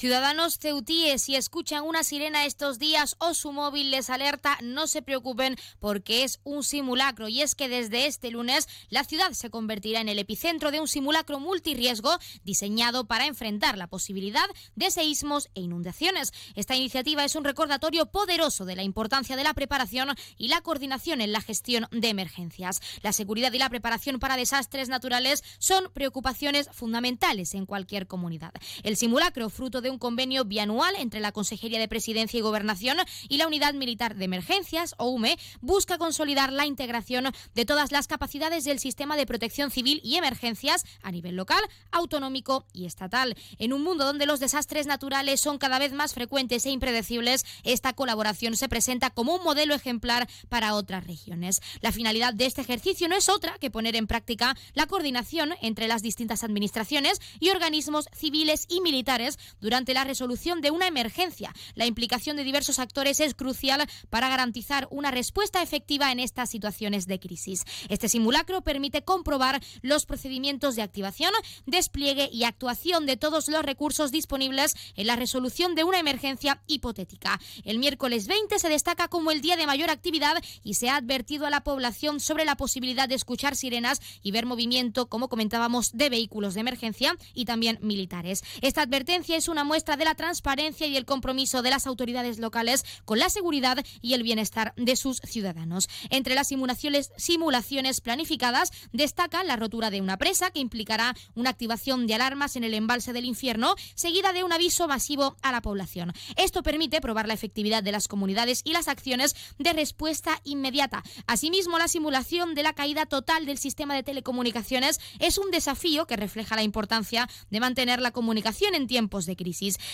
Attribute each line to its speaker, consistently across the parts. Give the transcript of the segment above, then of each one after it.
Speaker 1: Ciudadanos ceutíes, si escuchan una sirena estos días o su móvil les alerta, no se preocupen porque es un simulacro. Y es que desde este lunes la ciudad se convertirá en el epicentro de un simulacro multirriesgo diseñado para enfrentar la posibilidad de seísmos e inundaciones. Esta iniciativa es un recordatorio poderoso de la importancia de la preparación y la coordinación en la gestión de emergencias. La seguridad y la preparación para desastres naturales son preocupaciones fundamentales en cualquier comunidad. El simulacro, fruto de un convenio bianual entre la Consejería de Presidencia y Gobernación y la Unidad Militar de Emergencias, o UME, busca consolidar la integración de todas las capacidades del sistema de protección civil y emergencias a nivel local, autonómico y estatal. En un mundo donde los desastres naturales son cada vez más frecuentes e impredecibles, esta colaboración se presenta como un modelo ejemplar para otras regiones. La finalidad de este ejercicio no es otra que poner en práctica la coordinación entre las distintas administraciones y organismos civiles y militares durante ante la resolución de una emergencia. La implicación de diversos actores es crucial para garantizar una respuesta efectiva en estas situaciones de crisis. Este simulacro permite comprobar los procedimientos de activación, despliegue y actuación de todos los recursos disponibles en la resolución de una emergencia hipotética. El miércoles 20 se destaca como el día de mayor actividad y se ha advertido a la población sobre la posibilidad de escuchar sirenas y ver movimiento, como comentábamos, de vehículos de emergencia y también militares. Esta advertencia es una muestra de la transparencia y el compromiso de las autoridades locales con la seguridad y el bienestar de sus ciudadanos. Entre las simulaciones, planificadas destaca la rotura de una presa que implicará una activación de alarmas en el embalse del infierno, seguida de un aviso masivo a la población. Esto permite probar la efectividad de las comunidades y las acciones de respuesta inmediata. Asimismo, la simulación de la caída total del sistema de telecomunicaciones es un desafío que refleja la importancia de mantener la comunicación en tiempos de crisis.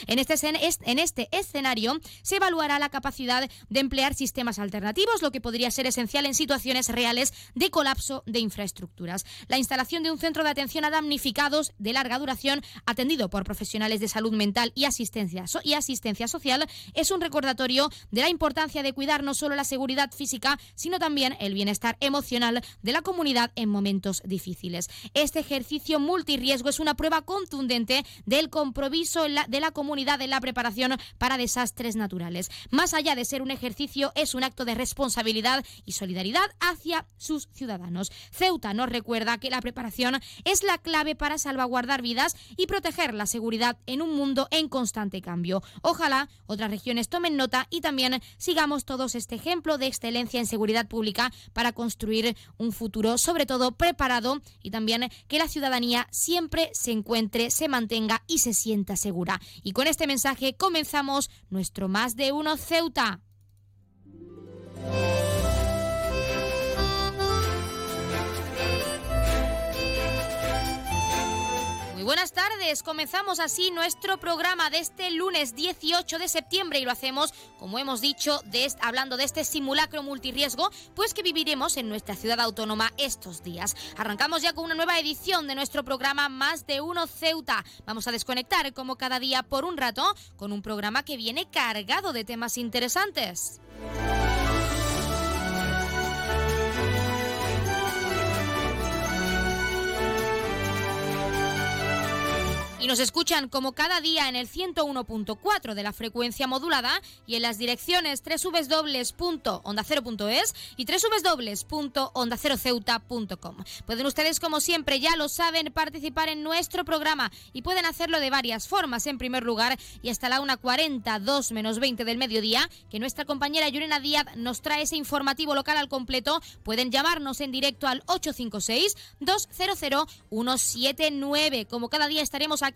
Speaker 1: En este, en este escenario se evaluará la capacidad de emplear sistemas alternativos, lo que podría ser esencial en situaciones reales de colapso de infraestructuras. La instalación de un centro de atención a damnificados de larga duración, atendido por profesionales de salud mental y asistencia, y asistencia social, es un recordatorio de la importancia de cuidar no solo la seguridad física, sino también el bienestar emocional de la comunidad en momentos difíciles. Este ejercicio multirriesgo es una prueba contundente del compromiso de la comunidad en la preparación para desastres naturales. Más allá de ser un ejercicio, es un acto de responsabilidad y solidaridad hacia sus ciudadanos. Ceuta nos recuerda que la preparación es la clave para salvaguardar vidas y proteger la seguridad en un mundo en constante cambio. Ojalá otras regiones tomen nota y también sigamos todos este ejemplo de excelencia en seguridad pública para construir un futuro, sobre todo preparado y también que la ciudadanía siempre se encuentre, se mantenga y se sienta segura. Y con este mensaje comenzamos nuestro Más de Uno Ceuta. Buenas tardes. Comenzamos así nuestro programa de este lunes 18 de septiembre y lo hacemos, como hemos dicho, hablando de este simulacro multirriesgo, pues que viviremos en nuestra ciudad autónoma estos días. Arrancamos ya con una nueva edición de nuestro programa Más de Uno Ceuta. Vamos a desconectar como cada día por un rato con un programa que viene cargado de temas interesantes. Y nos escuchan como cada día en el 101.4 de la frecuencia modulada y en las direcciones www.ondacero.es y www.ondaceroceuta.com. Pueden ustedes, como siempre, ya lo saben, participar en nuestro programa y pueden hacerlo de varias formas. En primer lugar, y hasta la 1.40, 2 menos 20 del mediodía, que nuestra compañera Yurena Díaz nos trae ese informativo local al completo, pueden llamarnos en directo al 856-200-179. Como cada día estaremos aquí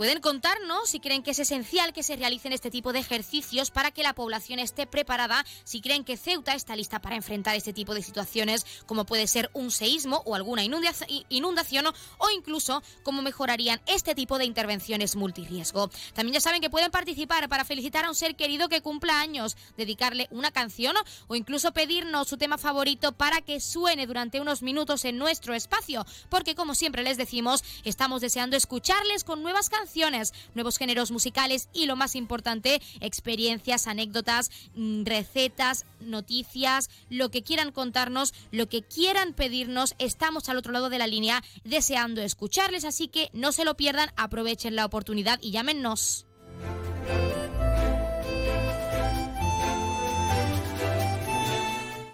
Speaker 1: Pueden contarnos si creen que es esencial que se realicen este tipo de ejercicios para que la población esté preparada, si creen que Ceuta está lista para enfrentar este tipo de situaciones, como puede ser un seísmo o alguna inundación, o incluso cómo mejorarían este tipo de intervenciones multirriesgo. También ya saben que pueden participar para felicitar a un ser querido que cumpla años, dedicarle una canción o incluso pedirnos su tema favorito para que suene durante unos minutos en nuestro espacio, porque como siempre les decimos, estamos deseando escucharles con nuevas canciones nuevos géneros musicales y lo más importante, experiencias, anécdotas, mm, recetas, noticias, lo que quieran contarnos, lo que quieran pedirnos. Estamos al otro lado de la línea deseando escucharles, así que no se lo pierdan, aprovechen la oportunidad y llámenos.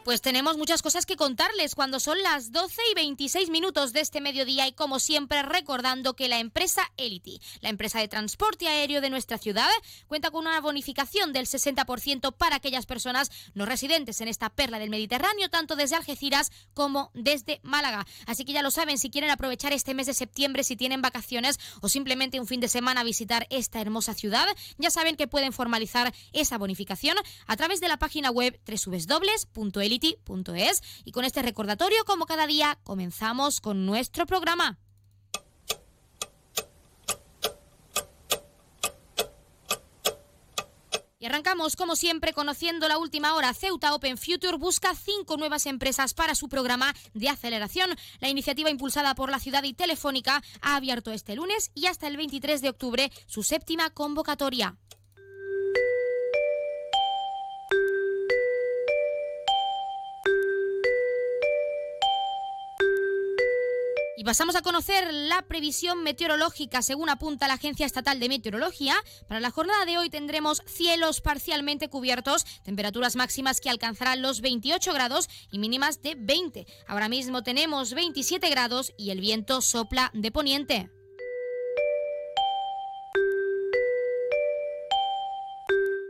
Speaker 1: Pues tenemos muchas cosas que contarles cuando son las 12 y 26 minutos de este mediodía y como siempre recordando que la empresa Elity, la empresa de transporte aéreo de nuestra ciudad, cuenta con una bonificación del 60% para aquellas personas no residentes en esta perla del Mediterráneo, tanto desde Algeciras como desde Málaga. Así que ya lo saben, si quieren aprovechar este mes de septiembre, si tienen vacaciones o simplemente un fin de semana a visitar esta hermosa ciudad, ya saben que pueden formalizar esa bonificación a través de la página web y con este recordatorio, como cada día, comenzamos con nuestro programa. Y arrancamos, como siempre, conociendo la última hora. Ceuta Open Future busca cinco nuevas empresas para su programa de aceleración. La iniciativa impulsada por la ciudad y Telefónica ha abierto este lunes y hasta el 23 de octubre su séptima convocatoria. Pasamos a conocer la previsión meteorológica según apunta la Agencia Estatal de Meteorología. Para la jornada de hoy tendremos cielos parcialmente cubiertos, temperaturas máximas que alcanzarán los 28 grados y mínimas de 20. Ahora mismo tenemos 27 grados y el viento sopla de poniente.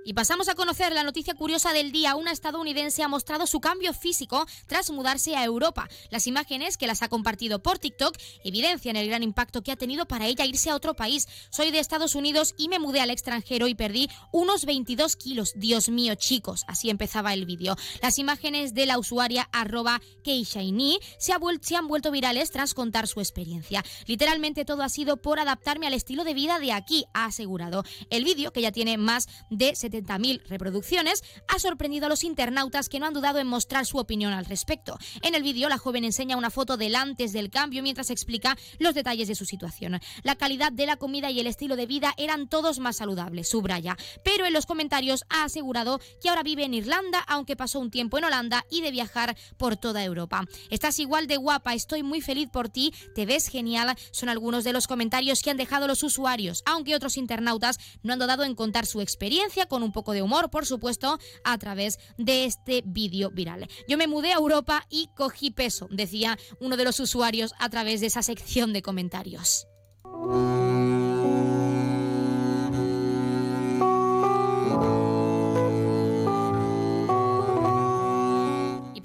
Speaker 1: Y pasamos a conocer la noticia curiosa del día. Una estadounidense ha mostrado su cambio físico tras mudarse a Europa. Las imágenes que las ha compartido por TikTok evidencian el gran impacto que ha tenido para ella irse a otro país. Soy de Estados Unidos y me mudé al extranjero y perdí unos 22 kilos. Dios mío, chicos. Así empezaba el vídeo. Las imágenes de la usuaria arroba Keishaini se, se han vuelto virales tras contar su experiencia. Literalmente todo ha sido por adaptarme al estilo de vida de aquí, ha asegurado. El vídeo, que ya tiene más de 70 70.000 reproducciones, ha sorprendido a los internautas que no han dudado en mostrar su opinión al respecto. En el vídeo, la joven enseña una foto del antes del cambio mientras explica los detalles de su situación. La calidad de la comida y el estilo de vida eran todos más saludables, subraya. Pero en los comentarios ha asegurado que ahora vive en Irlanda, aunque pasó un tiempo en Holanda y de viajar por toda Europa. Estás igual de guapa, estoy muy feliz por ti, te ves genial, son algunos de los comentarios que han dejado los usuarios, aunque otros internautas no han dudado en contar su experiencia con un poco de humor, por supuesto, a través de este vídeo viral. Yo me mudé a Europa y cogí peso, decía uno de los usuarios a través de esa sección de comentarios.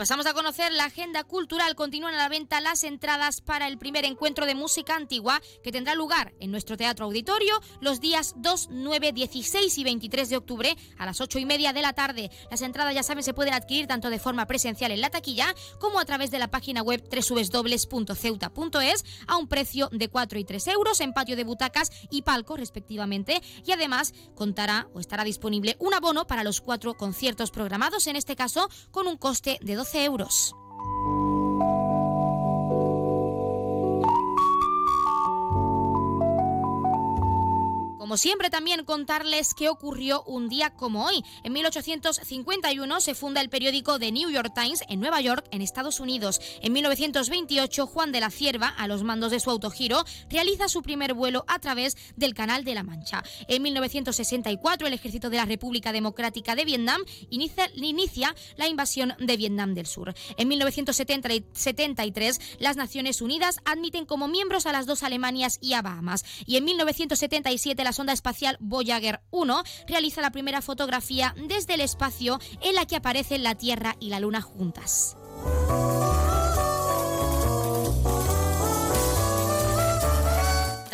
Speaker 1: Pasamos a conocer la agenda cultural. Continúan a la venta las entradas para el primer encuentro de música antigua que tendrá lugar en nuestro teatro auditorio los días 2, 9, 16 y 23 de octubre a las 8 y media de la tarde. Las entradas, ya saben, se pueden adquirir tanto de forma presencial en la taquilla como a través de la página web www.ceuta.es a un precio de 4 y 3 euros en patio de butacas y palco respectivamente. Y además contará o estará disponible un abono para los cuatro conciertos programados, en este caso con un coste de 12 euros. Como siempre, también contarles qué ocurrió un día como hoy. En 1851 se funda el periódico The New York Times en Nueva York, en Estados Unidos. En 1928, Juan de la Cierva, a los mandos de su autogiro, realiza su primer vuelo a través del Canal de la Mancha. En 1964, el ejército de la República Democrática de Vietnam inicia, inicia la invasión de Vietnam del Sur. En 1973, las Naciones Unidas admiten como miembros a las dos Alemanias y a Bahamas. Y en 1977, las sonda espacial Voyager 1 realiza la primera fotografía desde el espacio en la que aparecen la Tierra y la Luna juntas.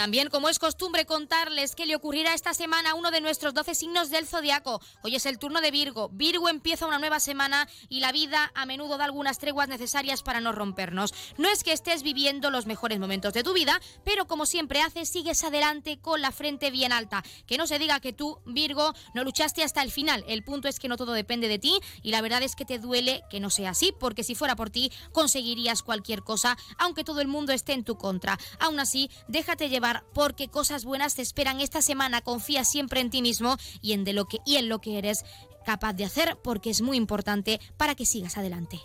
Speaker 1: También, como es costumbre, contarles qué le ocurrirá esta semana uno de nuestros 12 signos del zodiaco. Hoy es el turno de Virgo. Virgo empieza una nueva semana y la vida a menudo da algunas treguas necesarias para no rompernos. No es que estés viviendo los mejores momentos de tu vida, pero como siempre haces, sigues adelante con la frente bien alta. Que no se diga que tú, Virgo, no luchaste hasta el final. El punto es que no todo depende de ti y la verdad es que te duele que no sea así, porque si fuera por ti, conseguirías cualquier cosa, aunque todo el mundo esté en tu contra. Aún así, déjate llevar porque cosas buenas te esperan esta semana. Confía siempre en ti mismo y en, lo que, y en lo que eres capaz de hacer porque es muy importante para que sigas adelante.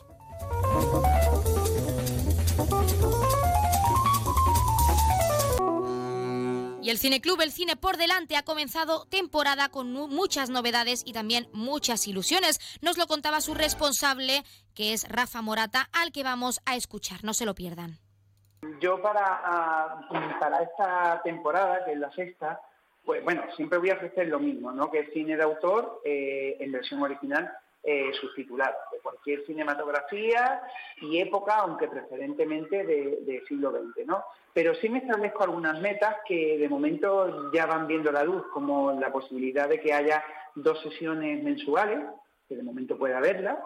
Speaker 1: Y el Cineclub El Cine por delante ha comenzado temporada con muchas novedades y también muchas ilusiones. Nos lo contaba su responsable, que es Rafa Morata, al que vamos a escuchar. No se lo pierdan.
Speaker 2: Yo para, para esta temporada, que es la sexta, pues bueno, siempre voy a ofrecer lo mismo, ¿no? Que es cine de autor eh, en versión original eh, subtitulado, de cualquier cinematografía y época, aunque preferentemente de, siglo XX, ¿no? Pero sí me establezco algunas metas que de momento ya van viendo la luz, como la posibilidad de que haya dos sesiones mensuales, que de momento pueda haberla.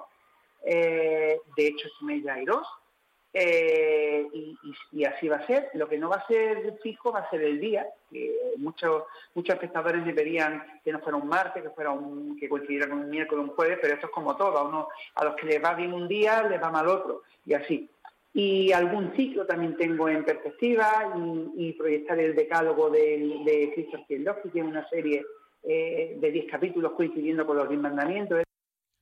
Speaker 2: Eh, de hecho, este mes ya hay dos. Eh, y, así va a ser. Lo que no va a ser fijo va a ser el día. muchos muchos espectadores me pedían que no fuera un martes, que fuera un que coincidiera con un miércoles o un jueves, pero esto es como todo. A, uno, a los que les va bien un día, les va mal otro, y así. Y algún ciclo también tengo en perspectiva y, proyectar el decálogo de, de Christopher Kieslowski, que es una serie eh, de 10 capítulos coincidiendo con los 10 mandamientos.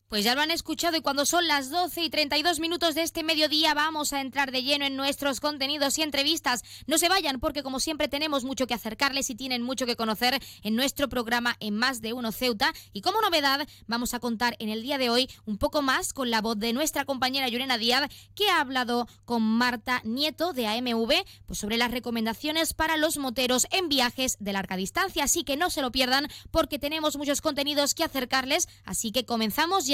Speaker 1: Pues ya lo han escuchado y cuando son las 12 y 32 minutos de este mediodía vamos a entrar de lleno en nuestros contenidos y entrevistas. No se vayan porque como siempre tenemos mucho que acercarles y tienen mucho que conocer en nuestro programa en Más de Uno Ceuta. Y como novedad vamos a contar en el día de hoy un poco más con la voz de nuestra compañera Yurena Díaz que ha hablado con Marta Nieto de AMV pues sobre las recomendaciones para los moteros en viajes de larga distancia. Así que no se lo pierdan porque tenemos muchos contenidos que acercarles. Así que comenzamos ya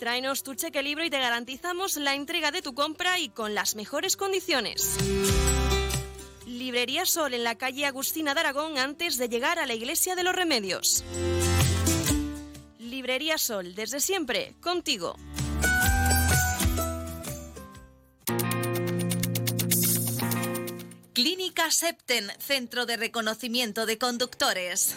Speaker 3: Tráenos tu cheque libro y te garantizamos la entrega de tu compra y con las mejores condiciones. Librería Sol en la calle Agustina de Aragón antes de llegar a la Iglesia de los Remedios. Librería Sol, desde siempre, contigo.
Speaker 4: Clínica Septen, Centro de Reconocimiento de Conductores.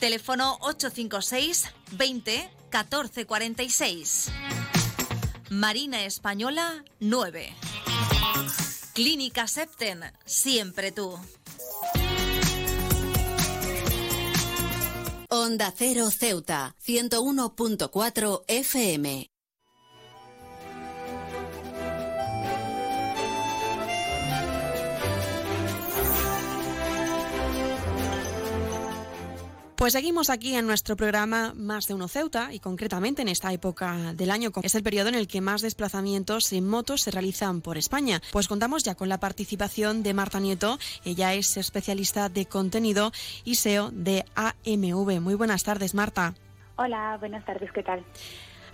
Speaker 4: Teléfono 856 20 14 46. Marina Española 9. Clínica Septen, siempre tú. Onda Cero Ceuta, 101.4 FM.
Speaker 3: Pues seguimos aquí en nuestro programa Más de Uno Ceuta y concretamente en esta época del año es el periodo en el que más desplazamientos en motos se realizan por España. Pues contamos ya con la participación de Marta Nieto, ella es especialista de contenido y SEO de AMV. Muy buenas tardes, Marta.
Speaker 5: Hola, buenas tardes, ¿qué tal?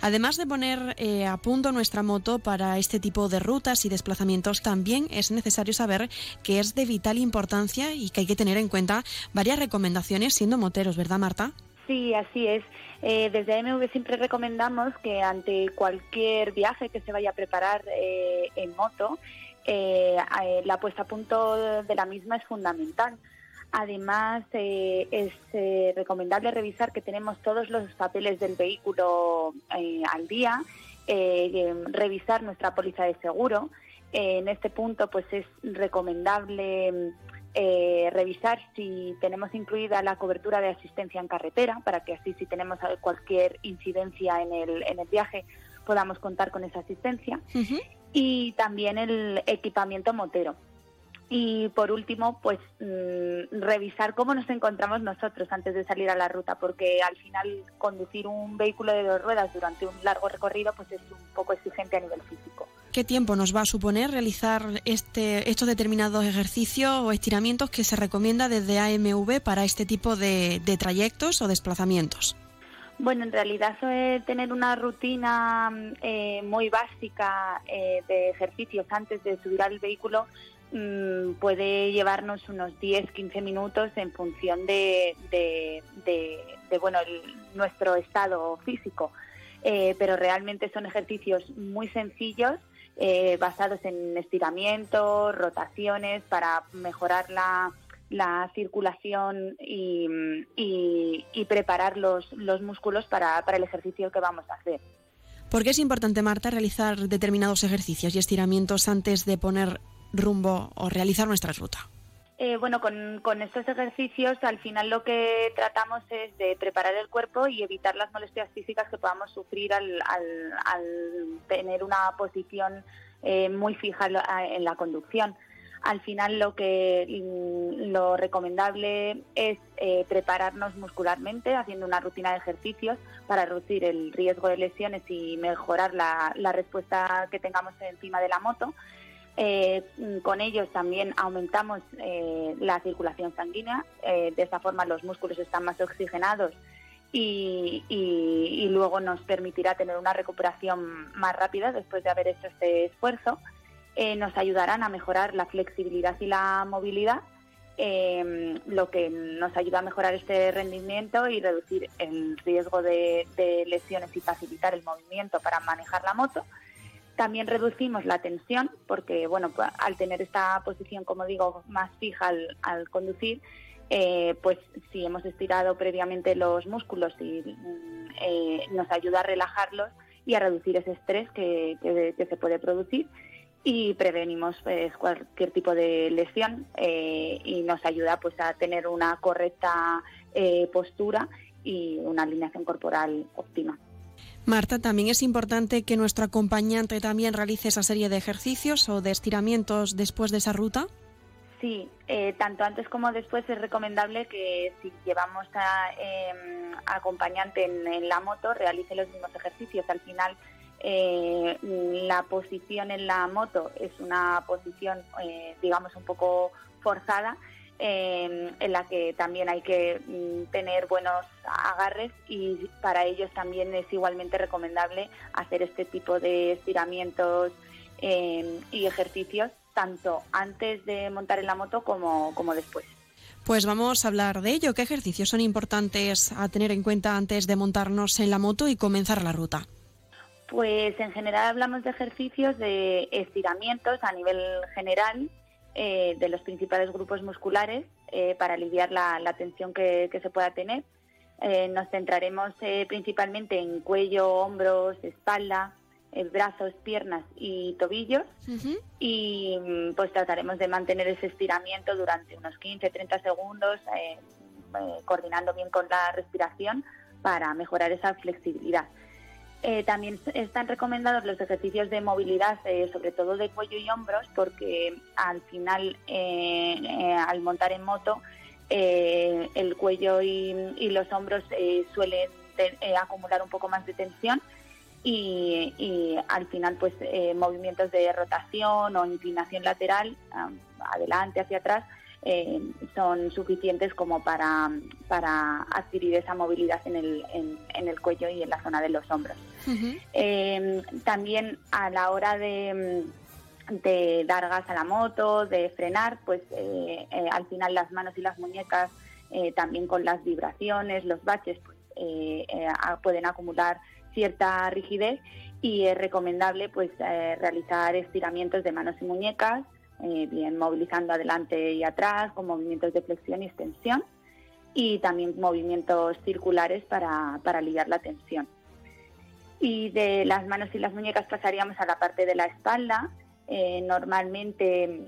Speaker 3: Además de poner eh, a punto nuestra moto para este tipo de rutas y desplazamientos, también es necesario saber que es de vital importancia y que hay que tener en cuenta varias recomendaciones siendo moteros, ¿verdad, Marta?
Speaker 5: Sí, así es. Eh, desde AMV siempre recomendamos que ante cualquier viaje que se vaya a preparar eh, en moto, la puesta a punto de la misma es fundamental. Además, eh, es eh, recomendable revisar que tenemos todos los papeles del vehículo eh, al día, revisar nuestra póliza de seguro. en este punto, pues es recomendable revisar si tenemos incluida la cobertura de asistencia en carretera, para que así, si tenemos cualquier incidencia en el, en el viaje, podamos contar con esa asistencia. Y también el equipamiento motero y por último, pues mm, revisar cómo nos encontramos nosotros antes de salir a la ruta, porque al final conducir un vehículo de dos ruedas durante un largo recorrido pues es un poco exigente a nivel físico.
Speaker 3: ¿Qué tiempo nos va a suponer realizar este, estos determinados ejercicios o estiramientos que se recomienda desde AMV para este tipo de, trayectos o desplazamientos?
Speaker 5: Bueno, en realidad suele tener una rutina eh, muy básica eh, de ejercicios antes de subir al vehículo puede llevarnos unos 10-15 minutos en función de, bueno, nuestro estado físico. Eh, pero realmente son ejercicios muy sencillos, eh, basados en estiramientos, rotaciones, para mejorar la, circulación y, preparar los, los músculos para, para el ejercicio que vamos a hacer.
Speaker 3: ¿Por qué es importante, Marta, realizar determinados ejercicios y estiramientos antes de poner rumbo o realizar nuestra ruta?
Speaker 5: Eh, bueno, con, estos ejercicios al final lo que tratamos es de preparar el cuerpo y evitar las molestias físicas que podamos sufrir al, tener una posición eh, muy fija en la conducción. Al final lo que mm, lo recomendable es eh, prepararnos muscularmente haciendo una rutina de ejercicios para reducir el riesgo de lesiones y mejorar la, la respuesta que tengamos encima de la moto eh, con ellos también aumentamos eh, la circulación sanguínea, eh, de esta forma los músculos están más oxigenados y, luego nos permitirá tener una recuperación más rápida después de haber hecho este esfuerzo. nos ayudarán a mejorar la flexibilidad y la movilidad, lo que nos ayuda a mejorar este rendimiento y reducir el riesgo de lesiones y facilitar el movimiento para manejar la moto. También reducimos la tensión porque, bueno, pues, al tener esta posición, como digo, más fija al, conducir, eh, pues si hemos estirado previamente los músculos y mm, eh, nos ayuda a relajarlos y a reducir ese estrés que, se puede producir. y prevenimos pues, cualquier tipo de lesión eh, y nos ayuda pues a tener una correcta postura y una alineación corporal óptima.
Speaker 6: Marta, también es importante que nuestro acompañante también realice esa serie de ejercicios o de estiramientos después de esa ruta.
Speaker 5: Sí, eh, tanto antes como después es recomendable que si llevamos a em, acompañante en, la moto realice los mismos ejercicios. Al final eh, la posición en la moto es una posición, eh, digamos, un poco forzada, eh, en la que también hay que mm, tener buenos agarres y para ellos también es igualmente recomendable hacer este tipo de estiramientos y ejercicios tanto antes de montar en la moto como, como después.
Speaker 6: Pues vamos a hablar de ello. ¿Qué ejercicios son importantes a tener en cuenta antes de montarnos en la moto y comenzar la ruta?
Speaker 5: Pues en general hablamos de ejercicios de estiramientos a nivel general eh, de los principales grupos musculares eh, para aliviar la, tensión que, se pueda tener. Eh, nos centraremos principalmente en cuello, hombros, espalda, brazos, piernas y tobillos y mm, pues trataremos de mantener ese estiramiento durante unos 15-30 segundos, coordinando bien con la respiración para mejorar esa flexibilidad. Eh, también están recomendados los ejercicios de movilidad, eh, sobre todo de cuello y hombros, porque al final, eh, al montar en moto, el cuello y, los hombros suelen acumular un poco más de tensión y, al final, pues movimientos de rotación o inclinación lateral, adelante, hacia atrás, eh, son suficientes como para, para, adquirir esa movilidad en el, en, el, cuello y en la zona de los hombros. Eh, también a la hora de, de, dar gas a la moto, de frenar, pues eh, al final las manos y las muñecas, también con las vibraciones, los baches, pues pueden acumular cierta rigidez y es recomendable pues realizar estiramientos de manos y muñecas eh, bien movilizando adelante y atrás con movimientos de flexión y extensión y también movimientos circulares para, para aliviar la tensión. Y de las manos y las muñecas pasaríamos a la parte de la espalda. Eh, normalmente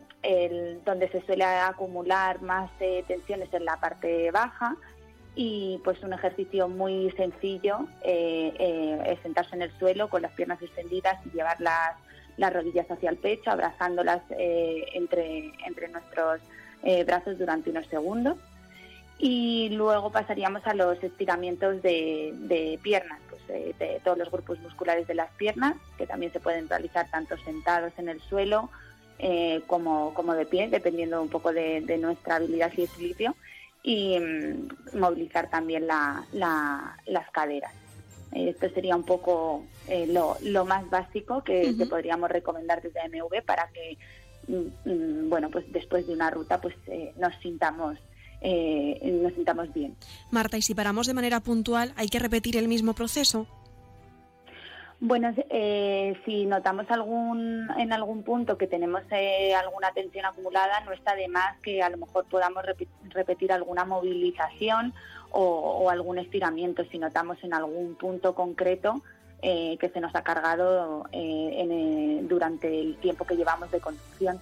Speaker 5: donde se suele acumular más eh, tensión es en la parte baja y pues un ejercicio muy sencillo es sentarse en el suelo con las piernas extendidas y llevar las las rodillas hacia el pecho, abrazándolas eh, entre, entre nuestros eh, brazos durante unos segundos. Y luego pasaríamos a los estiramientos de, piernas, pues, eh, de todos los grupos musculares de las piernas, que también se pueden realizar tanto sentados en el suelo como, como de pie, dependiendo un poco de, nuestra habilidad y equilibrio, y mm, movilizar también las caderas. Esto sería un poco eh, lo, más básico que, podríamos recomendar desde MV para que, mm, mm, bueno, pues después de una ruta, pues eh, nos sintamos eh, nos sintamos bien.
Speaker 6: Marta, y si paramos de manera puntual, ¿hay que repetir el mismo proceso?
Speaker 5: Bueno, si notamos algún en algún punto que tenemos alguna tensión acumulada, no está de más que a lo mejor podamos repetir alguna movilización o, algún estiramiento si notamos en algún punto concreto eh, que se nos ha cargado eh, eh, durante el tiempo que llevamos de conducción.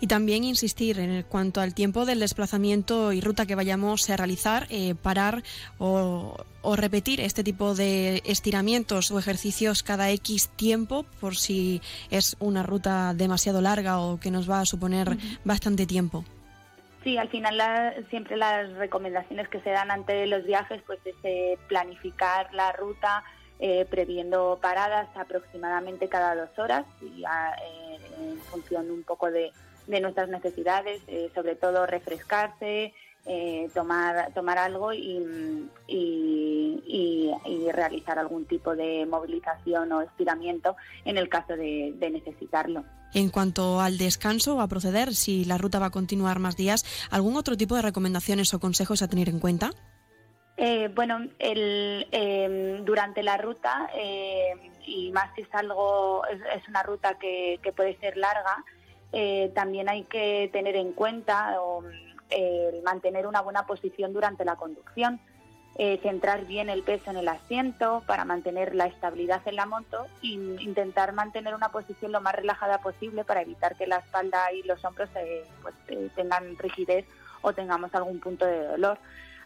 Speaker 6: Y también insistir en cuanto al tiempo del desplazamiento y ruta que vayamos a realizar, parar o, repetir este tipo de estiramientos o ejercicios cada X tiempo por si es una ruta demasiado larga o que nos va a suponer bastante tiempo.
Speaker 5: Sí, al final siempre las recomendaciones que se dan ante los viajes pues es eh, planificar la ruta eh, previendo paradas aproximadamente cada dos horas y eh, en función un poco de, nuestras necesidades, sobre todo refrescarse, tomar, tomar algo y, realizar algún tipo de movilización o estiramiento en el caso de necesitarlo.
Speaker 6: En cuanto al descanso a proceder, si la ruta va a continuar más días, ¿algún otro tipo de recomendaciones o consejos a tener en cuenta?
Speaker 5: Eh, bueno, em, durante la ruta, em, y más si es algo, es, una ruta que, puede ser larga, eh, también hay que tener en cuenta mantener una buena posición durante la conducción. eh, centrar bien el peso en el asiento para mantener la estabilidad en la moto e intentar mantener una posición lo más relajada posible para evitar que la espalda y los hombros pues, tengan rigidez o tengamos algún punto de dolor.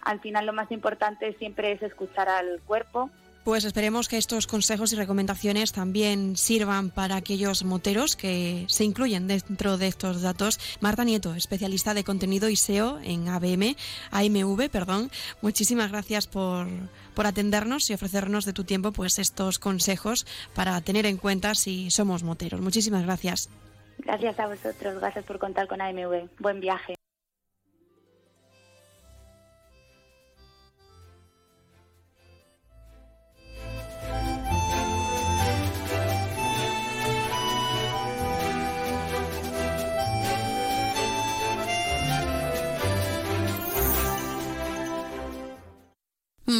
Speaker 5: Al final lo más importante siempre es escuchar al cuerpo,
Speaker 3: pues esperemos que estos consejos y recomendaciones también sirvan para aquellos moteros que se incluyen dentro de estos datos. Marta Nieto, especialista de contenido y SEO en ABM, AMV, perdón. Muchísimas gracias por, por atendernos y ofrecernos de tu tiempo pues estos consejos para tener en cuenta si somos moteros. Muchísimas gracias.
Speaker 5: Gracias a vosotros, gracias por contar con AMV. Buen viaje.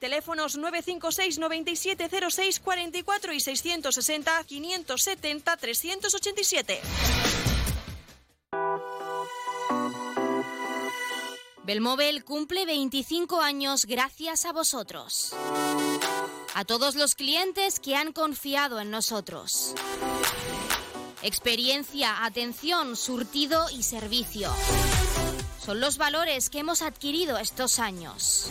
Speaker 3: Teléfonos 956 9706 44 y 660 570 387.
Speaker 1: Belmóvil cumple 25 años gracias a vosotros. A todos los clientes que han confiado en nosotros. Experiencia, atención, surtido y servicio. Son los valores que hemos adquirido estos años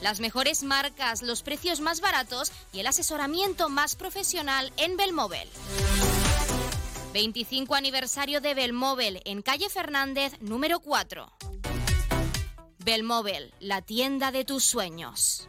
Speaker 1: las mejores marcas, los precios más baratos y el asesoramiento más profesional en Belmóvil. 25 aniversario de Belmóvil en calle Fernández número 4. Belmóvil, la tienda de tus sueños.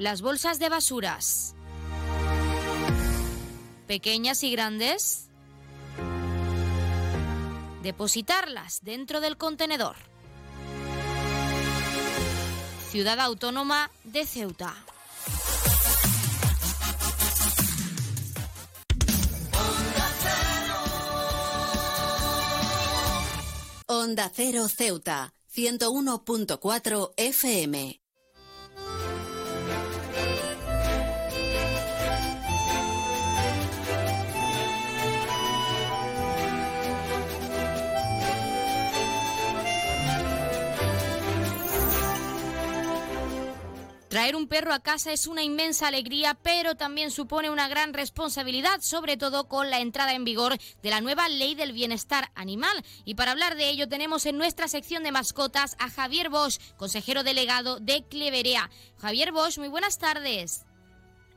Speaker 1: Las bolsas de basuras. Pequeñas y grandes. Depositarlas dentro del contenedor. Ciudad Autónoma de Ceuta.
Speaker 7: Onda Cero Ceuta, 101.4 FM.
Speaker 1: Traer un perro a casa es una inmensa alegría, pero también supone una gran responsabilidad, sobre todo con la entrada en vigor de la nueva Ley del Bienestar Animal. Y para hablar de ello tenemos en nuestra sección de mascotas a Javier Bosch, consejero delegado de Cleverea. Javier Bosch, muy buenas tardes.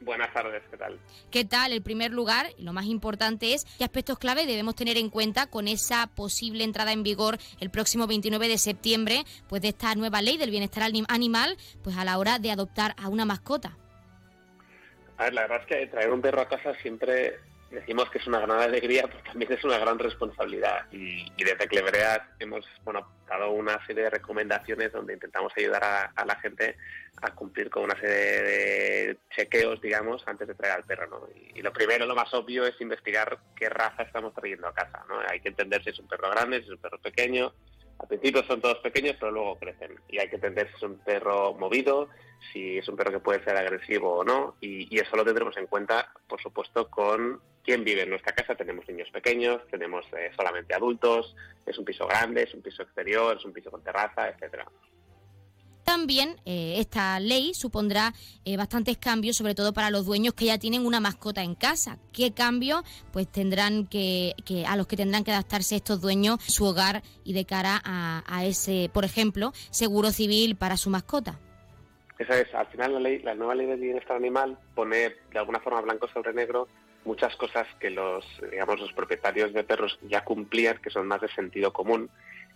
Speaker 8: Buenas tardes, ¿qué tal?
Speaker 1: ¿Qué tal? En primer lugar, lo más importante es qué aspectos clave debemos tener en cuenta con esa posible entrada en vigor el próximo 29 de septiembre, pues de esta nueva ley del bienestar animal, pues a la hora de adoptar a una mascota.
Speaker 8: A ver, la verdad es que traer un perro a casa siempre decimos que es una gran alegría, pero también es una gran responsabilidad. Y, desde Clevereas hemos bueno, dado una serie de recomendaciones donde intentamos ayudar a, la gente a cumplir con una serie de chequeos, digamos, antes de traer al perro. ¿no? Y, lo primero, lo más obvio, es investigar qué raza estamos trayendo a casa. ¿no? Hay que entender si es un perro grande, si es un perro pequeño, al principio son todos pequeños, pero luego crecen. Y hay que entender si es un perro movido, si es un perro que puede ser agresivo o no. Y, eso lo tendremos en cuenta, por supuesto, con quién vive en nuestra casa. Tenemos niños pequeños, tenemos eh, solamente adultos, es un piso grande, es un piso exterior, es un piso con terraza, etcétera.
Speaker 1: También eh, esta ley supondrá eh, bastantes cambios, sobre todo para los dueños que ya tienen una mascota en casa. ¿Qué cambios pues tendrán que, a los que tendrán que adaptarse estos dueños su hogar y de cara a, ese, por ejemplo, seguro civil para su mascota?
Speaker 8: Esa es, al final la ley, la nueva ley del bienestar animal pone de alguna forma blanco sobre negro muchas cosas que los, digamos, los propietarios de perros ya cumplían, que son más de sentido común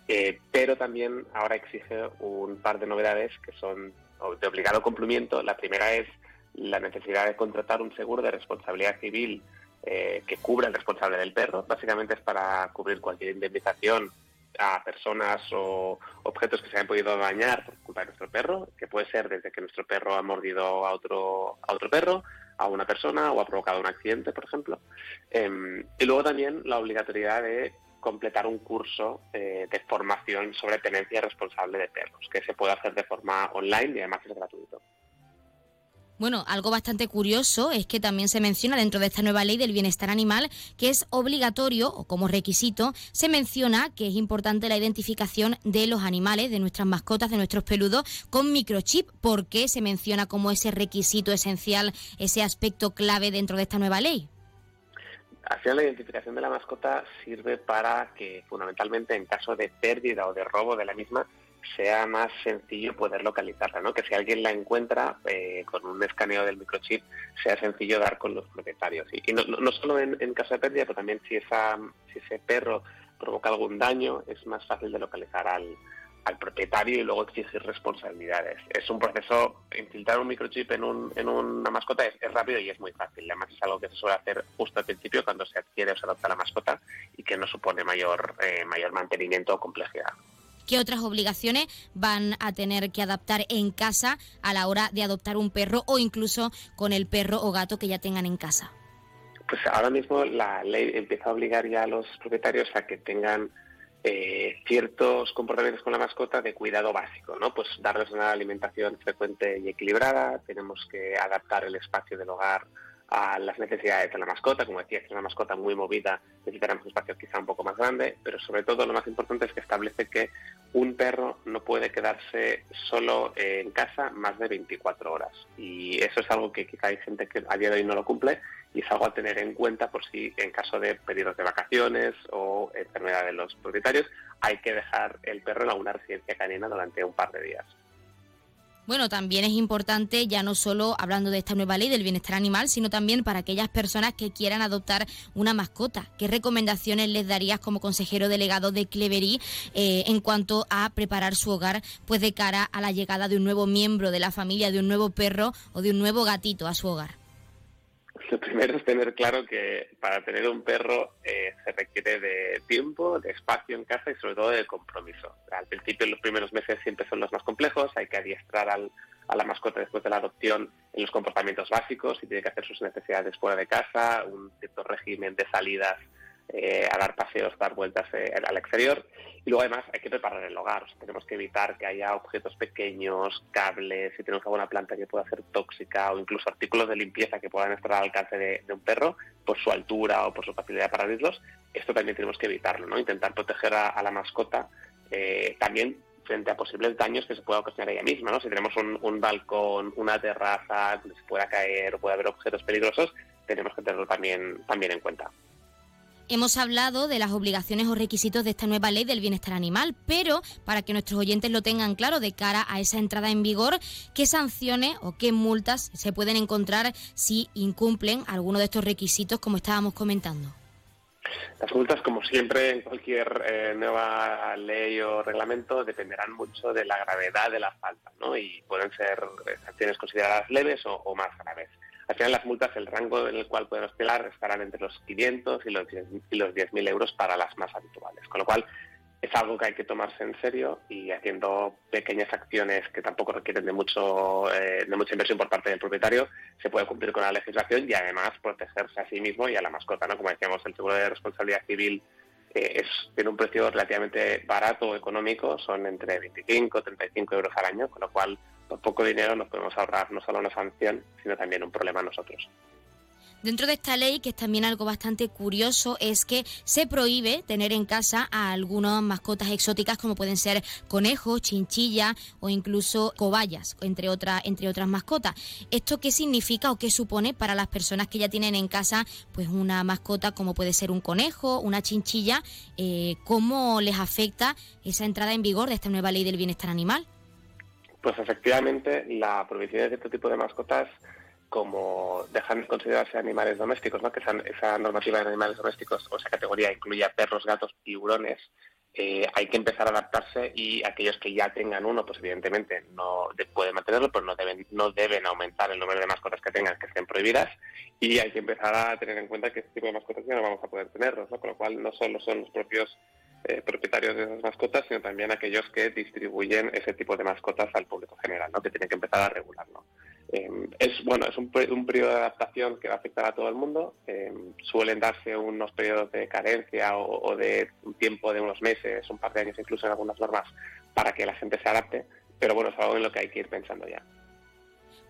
Speaker 8: eh, pero también ahora exige un par de novedades que son de obligado cumplimiento. La primera es la necesidad de contratar un seguro de responsabilidad civil eh, que cubra el responsable del perro. Básicamente es para cubrir cualquier indemnización a personas o objetos que se hayan podido dañar por culpa de nuestro perro, que puede ser desde que nuestro perro ha mordido a otro, a otro perro, a una persona o ha provocado un accidente, por ejemplo. Em, y luego también la obligatoriedad de completar un curso eh, de formación sobre tenencia responsable de perros, que se puede hacer de forma online y además es gratuito.
Speaker 1: Bueno, algo bastante curioso es que también se menciona dentro de esta nueva ley del bienestar animal que es obligatorio o como requisito se menciona que es importante la identificación de los animales, de nuestras mascotas, de nuestros peludos con microchip. ¿Por qué se menciona como ese requisito esencial, ese aspecto clave dentro de esta nueva ley?
Speaker 8: Al final la identificación de la mascota sirve para que fundamentalmente en caso de pérdida o de robo de la misma sea más sencillo poder localizarla, ¿no? Que si alguien la encuentra eh, con un escaneo del microchip sea sencillo dar con los propietarios. Y, no, solo en, en, caso de pérdida, pero también si, esa, si ese perro provoca algún daño, es más fácil de localizar al, al propietario y luego exigir responsabilidades. Es un proceso, infiltrar un microchip en, un, en una mascota es, rápido y es muy fácil. Además es algo que se suele hacer justo al principio cuando se adquiere o se adopta la mascota y que no supone mayor, eh, mayor mantenimiento o complejidad.
Speaker 1: ¿Qué otras obligaciones van a tener que adaptar en casa a la hora de adoptar un perro o incluso con el perro o gato que ya tengan en casa?
Speaker 8: Pues ahora mismo la ley empieza a obligar ya a los propietarios a que tengan eh, ciertos comportamientos con la mascota de cuidado básico, ¿no? Pues darles una alimentación frecuente y equilibrada, tenemos que adaptar el espacio del hogar a las necesidades de la mascota, como decía, es una mascota muy movida, necesitaremos un espacio quizá un poco más grande, pero sobre todo lo más importante es que establece que un perro no puede quedarse solo en casa más de 24 horas. Y eso es algo que quizá hay gente que a día de hoy no lo cumple y es algo a tener en cuenta por si en caso de pedidos de vacaciones o enfermedad de los propietarios hay que dejar el perro en alguna residencia canina durante un par de días.
Speaker 1: Bueno, también es importante, ya no solo hablando de esta nueva ley del bienestar animal, sino también para aquellas personas que quieran adoptar una mascota. ¿Qué recomendaciones les darías como consejero delegado de Clevery eh, en cuanto a preparar su hogar pues de cara a la llegada de un nuevo miembro de la familia, de un nuevo perro o de un nuevo gatito a su hogar?
Speaker 8: Lo primero es tener claro que para tener un perro eh, se requiere de tiempo, de espacio en casa y sobre todo de compromiso. Al principio, los primeros meses siempre son los más complejos, hay que adiestrar a la mascota después de la adopción en los comportamientos básicos y tiene que hacer sus necesidades fuera de casa, un cierto régimen de salidas eh, a dar paseos, dar vueltas eh, al exterior. Y luego además hay que preparar el hogar. tenemos que evitar que haya objetos pequeños, cables, si tenemos alguna planta que pueda ser tóxica o incluso artículos de limpieza que puedan estar al alcance de, un perro por su altura o por su facilidad para abrirlos. Esto también tenemos que evitarlo, ¿no? Intentar proteger a, la mascota eh, también frente a posibles daños que se pueda ocasionar ella misma, ¿no? Si tenemos un, un balcón, una terraza donde se pueda caer o puede haber objetos peligrosos, tenemos que tenerlo también, también en cuenta.
Speaker 1: Hemos hablado de las obligaciones o requisitos de esta nueva ley del bienestar animal, pero para que nuestros oyentes lo tengan claro de cara a esa entrada en vigor, ¿qué sanciones o qué multas se pueden encontrar si incumplen alguno de estos requisitos como estábamos comentando?
Speaker 8: Las multas, como siempre en cualquier eh, nueva ley o reglamento, dependerán mucho de la gravedad de la falta, ¿no? Y pueden ser sanciones consideradas leves o más graves. Al final las multas, el rango en el cual pueden oscilar estarán entre los 500 y los, y los 10.000 euros para las más habituales. Con lo cual, es algo que hay que tomarse en serio y haciendo pequeñas acciones que tampoco requieren de mucho eh, de mucha inversión por parte del propietario se puede cumplir con la legislación y además protegerse a sí mismo y a la mascota no como decíamos el seguro de responsabilidad civil eh, tiene un precio relativamente barato económico son entre 25 y 35 euros al año con lo cual poco dinero nos podemos ahorrar no solo una sanción sino también un problema a nosotros
Speaker 1: Dentro de esta ley, que es también algo bastante curioso, es que se prohíbe tener en casa a algunas mascotas exóticas como pueden ser conejos, chinchillas o incluso cobayas, entre, otra, entre otras mascotas. ¿Esto qué significa o qué supone para las personas que ya tienen en casa pues una mascota como puede ser un conejo, una chinchilla? Eh, ¿Cómo les afecta esa entrada en vigor de esta nueva ley del bienestar animal?
Speaker 8: Pues efectivamente, la prohibición de este tipo de mascotas como dejan de considerarse animales domésticos, ¿no? que esa, normativa de animales domésticos o esa categoría incluya perros, gatos, tiburones, eh, hay que empezar a adaptarse y aquellos que ya tengan uno, pues evidentemente no pueden mantenerlo, pero no deben, no deben aumentar el número de mascotas que tengan que estén prohibidas y hay que empezar a tener en cuenta que este tipo de mascotas ya no vamos a poder tenerlos, ¿no? con lo cual no solo son los propios eh, propietarios de esas mascotas, sino también aquellos que distribuyen ese tipo de mascotas al público general, ¿no? que tienen que empezar a regularlo. Em, es bueno, es un, periodo de adaptación que va a afectar a todo el mundo. Em, suelen darse unos periodos de carencia o, de un tiempo de unos meses, un par de años incluso en algunas normas, para que la gente se adapte. Pero bueno, es algo en lo que hay que ir pensando ya.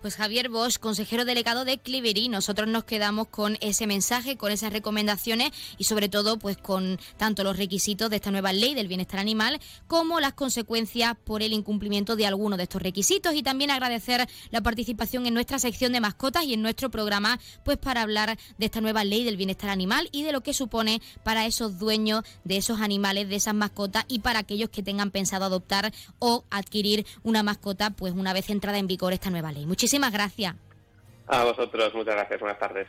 Speaker 1: Pues Javier Bosch, consejero delegado de Clivery, nosotros nos quedamos con ese mensaje, con esas recomendaciones y sobre todo pues con tanto los requisitos de esta nueva ley del bienestar animal como las consecuencias por el incumplimiento de algunos de estos requisitos y también agradecer la participación en nuestra sección de mascotas y en nuestro programa pues para hablar de esta nueva ley del bienestar animal y de lo que supone para esos dueños de esos animales, de esas mascotas y para aquellos que tengan pensado adoptar o adquirir una mascota pues una vez entrada en vigor esta nueva ley. Gracias.
Speaker 8: A vosotros, muchas gracias. Buenas tardes.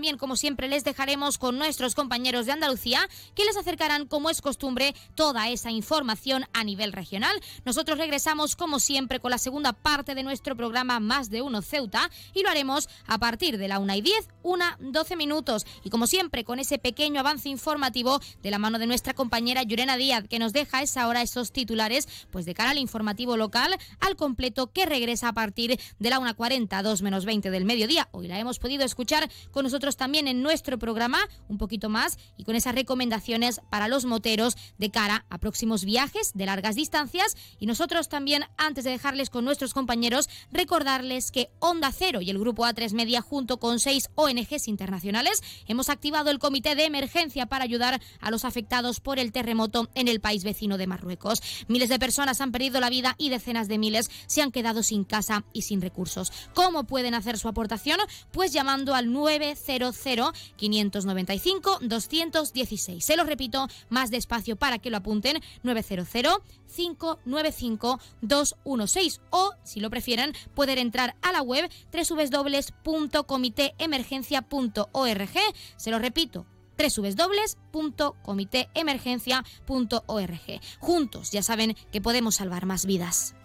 Speaker 1: también, como siempre, les dejaremos con nuestros compañeros de Andalucía que les acercarán, como es costumbre, toda esa información a nivel regional. Nosotros regresamos, como siempre, con la segunda parte de nuestro programa Más de Uno Ceuta y lo haremos a partir de la 1 y 10, 1, 12 minutos. Y como siempre, con ese pequeño avance informativo de la mano de nuestra compañera Yurena Díaz, que nos deja a esa hora esos titulares, pues de cara al informativo local, al completo que regresa a partir de la 1.40, 2 menos 20 del mediodía. Hoy la hemos podido escuchar con nosotros también en nuestro programa, un poquito más, y con esas recomendaciones para los moteros de cara a próximos viajes de largas distancias. Y nosotros también, antes de dejarles con nuestros compañeros, recordarles que Onda Cero y el Grupo A3 Media, junto con seis ONGs internacionales, hemos activado el comité de emergencia para ayudar a los afectados por el terremoto en el país vecino de Marruecos. Miles de personas han perdido la vida y decenas de miles se han quedado sin casa y sin recursos. ¿Cómo pueden hacer su aportación? Pues llamando al 90 595 216. Se lo repito más despacio para que lo apunten 900 595 216 o si lo prefieren pueden entrar a la web www.comiteemergencia.org. Se lo repito, www.comiteemergencia.org. Juntos ya saben que podemos salvar más vidas.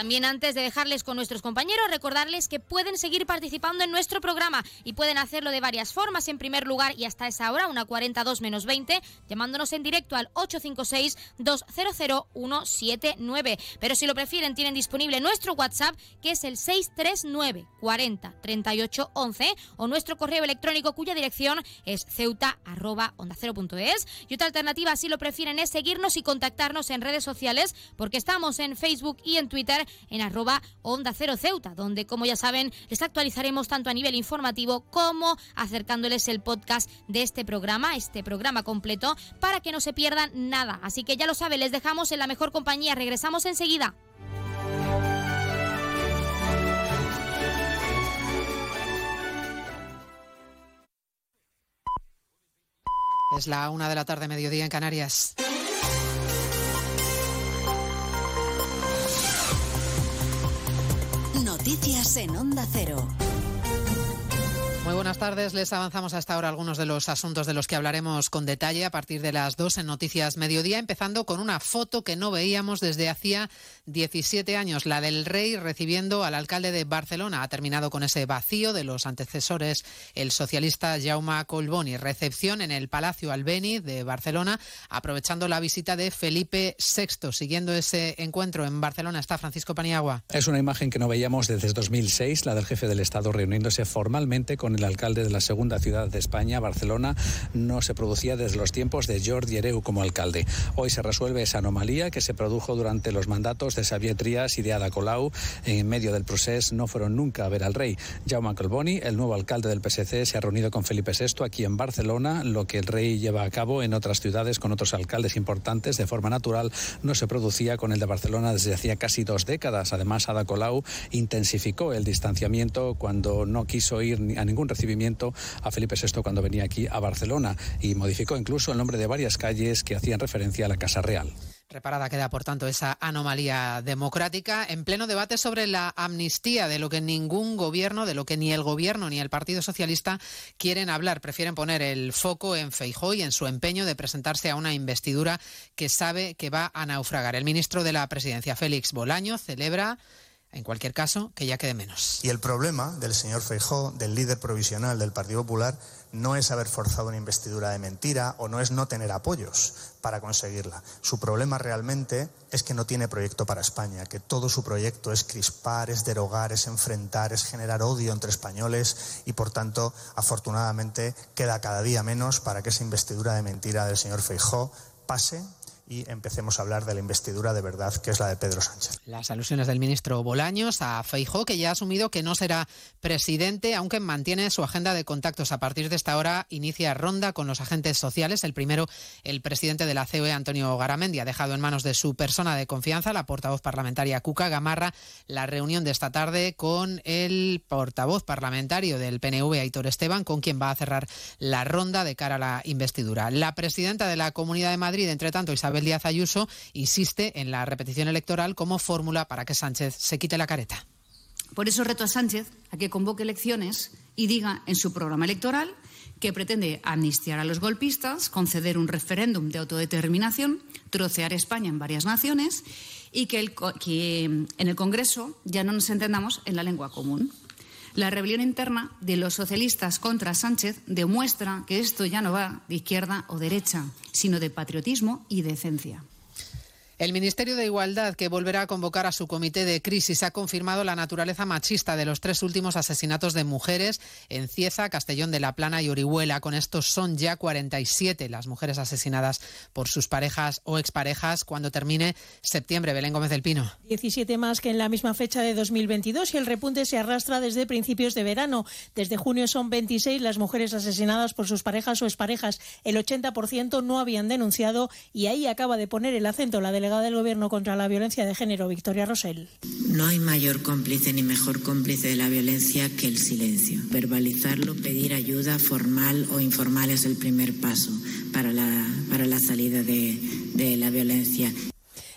Speaker 1: También antes de dejarles con nuestros compañeros, recordarles que pueden seguir participando en nuestro programa y pueden hacerlo de varias formas. En primer lugar, y hasta esa hora, una 42 menos 20, llamándonos en directo al 856-200-179. Pero si lo prefieren, tienen disponible nuestro WhatsApp, que es el 639 40 38 11, o nuestro correo electrónico, cuya dirección es ceuta Y otra alternativa, si lo prefieren, es seguirnos y contactarnos en redes sociales, porque estamos en Facebook y en Twitter en arroba Onda Cero Ceuta, donde, como ya saben, les actualizaremos tanto a nivel informativo como acercándoles el podcast de este programa, este programa completo, para que no se pierdan nada. Así que ya lo saben, les dejamos en la mejor compañía. Regresamos enseguida.
Speaker 9: Es la una de la tarde, mediodía en Canarias.
Speaker 7: Noticias en Onda Cero.
Speaker 9: Muy buenas tardes. Les avanzamos hasta ahora algunos de los asuntos de los que hablaremos con detalle a partir de las dos en Noticias Mediodía, empezando con una foto que no veíamos desde hacía 17 años, la del rey recibiendo al alcalde de Barcelona. Ha terminado con ese vacío de los antecesores, el socialista Jaume Colboni. Recepción en el Palacio Albéniz de Barcelona, aprovechando la visita de Felipe VI. Siguiendo ese encuentro en Barcelona está Francisco Paniagua.
Speaker 10: Es una imagen que no veíamos desde 2006, la del jefe del Estado reuniéndose formalmente con el alcalde de la segunda ciudad de España, Barcelona, no se producía desde los tiempos de Jordi Hereu como alcalde. Hoy se resuelve esa anomalía que se produjo durante los mandatos de Xavier Trias y de Ada Colau. En medio del proceso no fueron nunca a ver al rey. Jaume Colboni, el nuevo alcalde del PSC, se ha reunido con Felipe VI aquí en Barcelona, lo que el rey lleva a cabo en otras ciudades con otros alcaldes importantes de forma natural no se producía con el de Barcelona desde hacía casi dos décadas. Además, Ada Colau intensificó el distanciamiento cuando no quiso ir a ningún recibimiento a Felipe VI cuando venía aquí a Barcelona y modificó incluso el nombre de varias calles que hacían referencia a la Casa Real.
Speaker 9: Reparada queda, por tanto, esa anomalía democrática en pleno debate sobre la amnistía, de lo que ningún gobierno, de lo que ni el gobierno ni el Partido Socialista quieren hablar. Prefieren poner el foco en Feijó y en su empeño de presentarse a una investidura que sabe que va a naufragar. El ministro de la Presidencia, Félix Bolaño, celebra en cualquier caso, que ya quede menos.
Speaker 11: Y el problema del señor Feijó, del líder provisional del Partido Popular, no es haber forzado una investidura de mentira o no es no tener apoyos para conseguirla. Su problema realmente es que no tiene proyecto para España, que todo su proyecto es crispar, es derogar, es enfrentar, es generar odio entre españoles y, por tanto, afortunadamente, queda cada día menos para que esa investidura de mentira del señor Feijó pase y empecemos a hablar de la investidura de verdad, que es la de Pedro Sánchez.
Speaker 9: Las alusiones del ministro Bolaños a Feijó, que ya ha asumido que no será presidente, aunque mantiene su agenda de contactos. A partir de esta hora inicia ronda con los agentes sociales. El primero, el presidente de la COE, Antonio Garamendi, ha dejado en manos de su persona de confianza, la portavoz parlamentaria Cuca Gamarra, la reunión de esta tarde con el portavoz parlamentario del PNV, Aitor Esteban, con quien va a cerrar la ronda de cara a la investidura. La presidenta de la Comunidad de Madrid, entre tanto, Isabel Díaz Ayuso insiste en la repetición electoral como fórmula para que Sánchez se quite la careta.
Speaker 12: Por eso reto a Sánchez a que convoque elecciones y diga en su programa electoral que pretende amnistiar a los golpistas, conceder un referéndum de autodeterminación, trocear España en varias naciones y que en el Congreso ya no nos entendamos en la lengua común. La rebelión interna de los socialistas contra Sánchez demuestra que esto ya no va de izquierda o derecha, sino de patriotismo y decencia.
Speaker 9: El Ministerio de Igualdad, que volverá a convocar a su comité de crisis, ha confirmado la naturaleza machista de los tres últimos asesinatos de mujeres en Cieza, Castellón de la Plana y Orihuela. Con estos son ya 47 las mujeres asesinadas por sus parejas o exparejas cuando termine septiembre. Belén Gómez del Pino.
Speaker 13: 17 más que en la misma fecha de 2022 y el repunte se arrastra desde principios de verano. Desde junio son 26 las mujeres asesinadas por sus parejas o exparejas. El 80% no habían denunciado y ahí acaba de poner el acento la delegación del Gobierno contra la violencia de género, Victoria Rosell.
Speaker 14: No hay mayor cómplice ni mejor cómplice de la violencia que el silencio. Verbalizarlo, pedir ayuda formal o informal es el primer paso para la, para la salida de, de la violencia.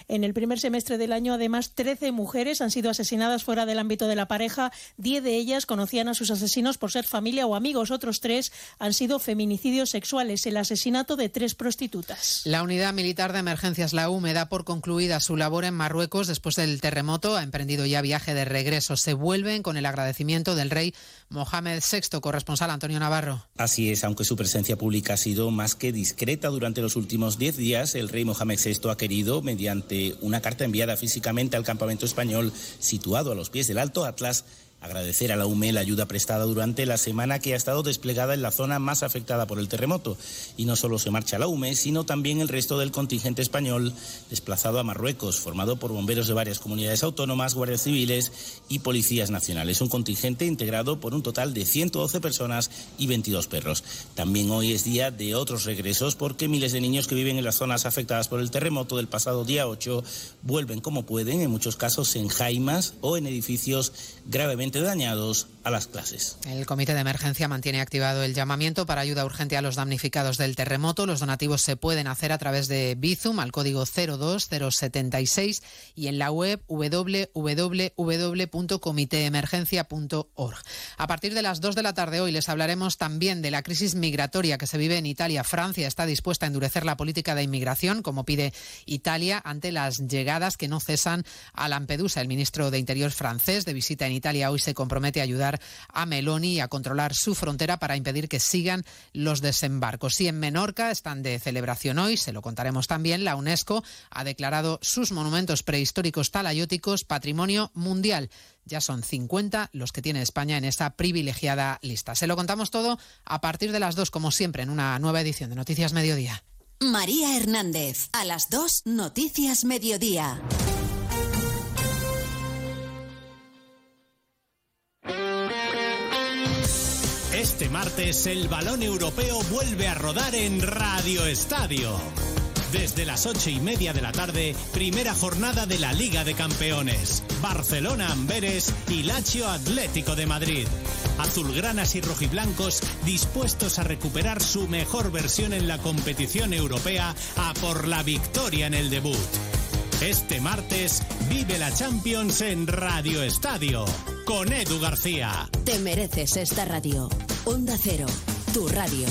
Speaker 13: En el primer semestre del año, además, 13 mujeres han sido asesinadas fuera del ámbito de la pareja. Diez de ellas conocían a sus asesinos por ser familia o amigos. Otros tres han sido feminicidios sexuales, el asesinato de tres prostitutas.
Speaker 9: La Unidad Militar de Emergencias, la UME, da por concluida su labor en Marruecos después del terremoto. Ha emprendido ya viaje de regreso. Se vuelven con el agradecimiento del rey Mohamed VI, corresponsal Antonio Navarro.
Speaker 15: Así es, aunque su presencia pública ha sido más que discreta durante los últimos diez días, el rey Mohamed VI ha querido, mediante una carta enviada físicamente al campamento español situado a los pies del Alto Atlas, Agradecer a la UME la ayuda prestada durante la semana que ha estado desplegada en la zona más afectada por el terremoto. Y no solo se marcha la UME, sino también el resto del contingente español desplazado a Marruecos, formado por bomberos de varias comunidades autónomas, guardias civiles y policías nacionales. Un contingente integrado por un total de 112 personas y 22 perros. También hoy es día de otros regresos porque miles de niños que viven en las zonas afectadas por el terremoto del pasado día 8 vuelven como pueden, en muchos casos en jaimas o en edificios gravemente dañados a las clases.
Speaker 9: El comité de emergencia mantiene activado el llamamiento para ayuda urgente a los damnificados del terremoto. Los donativos se pueden hacer a través de Bizum al código 02076 y en la web www.comiteemergencia.org. A partir de las 2 de la tarde hoy les hablaremos también de la crisis migratoria que se vive en Italia. Francia está dispuesta a endurecer la política de inmigración, como pide Italia, ante las llegadas que no cesan a Lampedusa. El ministro de Interior francés de visita en Italia hoy se compromete a ayudar a Meloni a controlar su frontera para impedir que sigan los desembarcos. Y en Menorca están de celebración hoy, se lo contaremos también, la UNESCO ha declarado sus monumentos prehistóricos talayóticos patrimonio mundial. Ya son 50 los que tiene España en esta privilegiada lista. Se lo contamos todo a partir de las 2, como siempre, en una nueva edición de Noticias Mediodía.
Speaker 7: María Hernández, a las 2, Noticias Mediodía.
Speaker 16: Este martes el balón europeo vuelve a rodar en Radio Estadio. Desde las ocho y media de la tarde, primera jornada de la Liga de Campeones. Barcelona Amberes y Lazio Atlético de Madrid. Azulgranas y rojiblancos dispuestos a recuperar su mejor versión en la competición europea a por la victoria en el debut. Este martes vive la Champions en Radio Estadio con Edu García.
Speaker 7: Te mereces esta radio. Onda Cero, tu radio.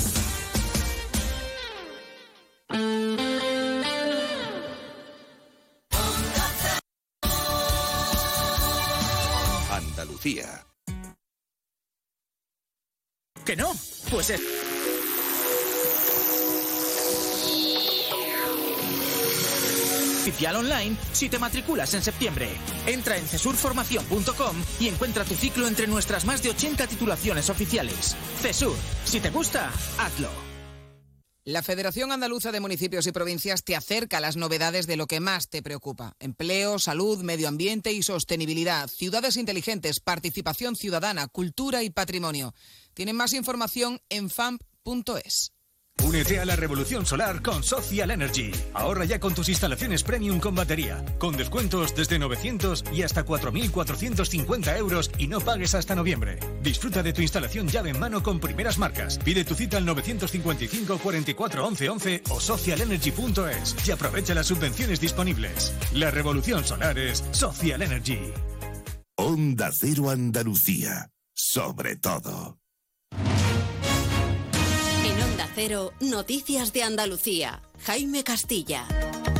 Speaker 17: Andalucía.
Speaker 18: ¿Que no? Pues es... Oficial online si te matriculas en septiembre. Entra en cesurformación.com y encuentra tu ciclo entre nuestras más de 80 titulaciones oficiales. Cesur, si te gusta, hazlo.
Speaker 19: La Federación Andaluza de Municipios y Provincias te acerca las novedades de lo que más te preocupa. Empleo, salud, medio ambiente y sostenibilidad, ciudades inteligentes, participación ciudadana, cultura y patrimonio. Tienen más información en famp.es.
Speaker 20: Únete a la revolución solar con Social Energy. Ahorra ya con tus instalaciones premium con batería, con descuentos desde 900 y hasta 4.450 euros y no pagues hasta noviembre. Disfruta de tu instalación llave en mano con primeras marcas. Pide tu cita al 955 44 11 11 o socialenergy.es y aprovecha las subvenciones disponibles. La revolución solar es Social Energy.
Speaker 17: Onda Cero Andalucía. Sobre todo.
Speaker 7: En Onda Noticias de Andalucía. Jaime Castilla.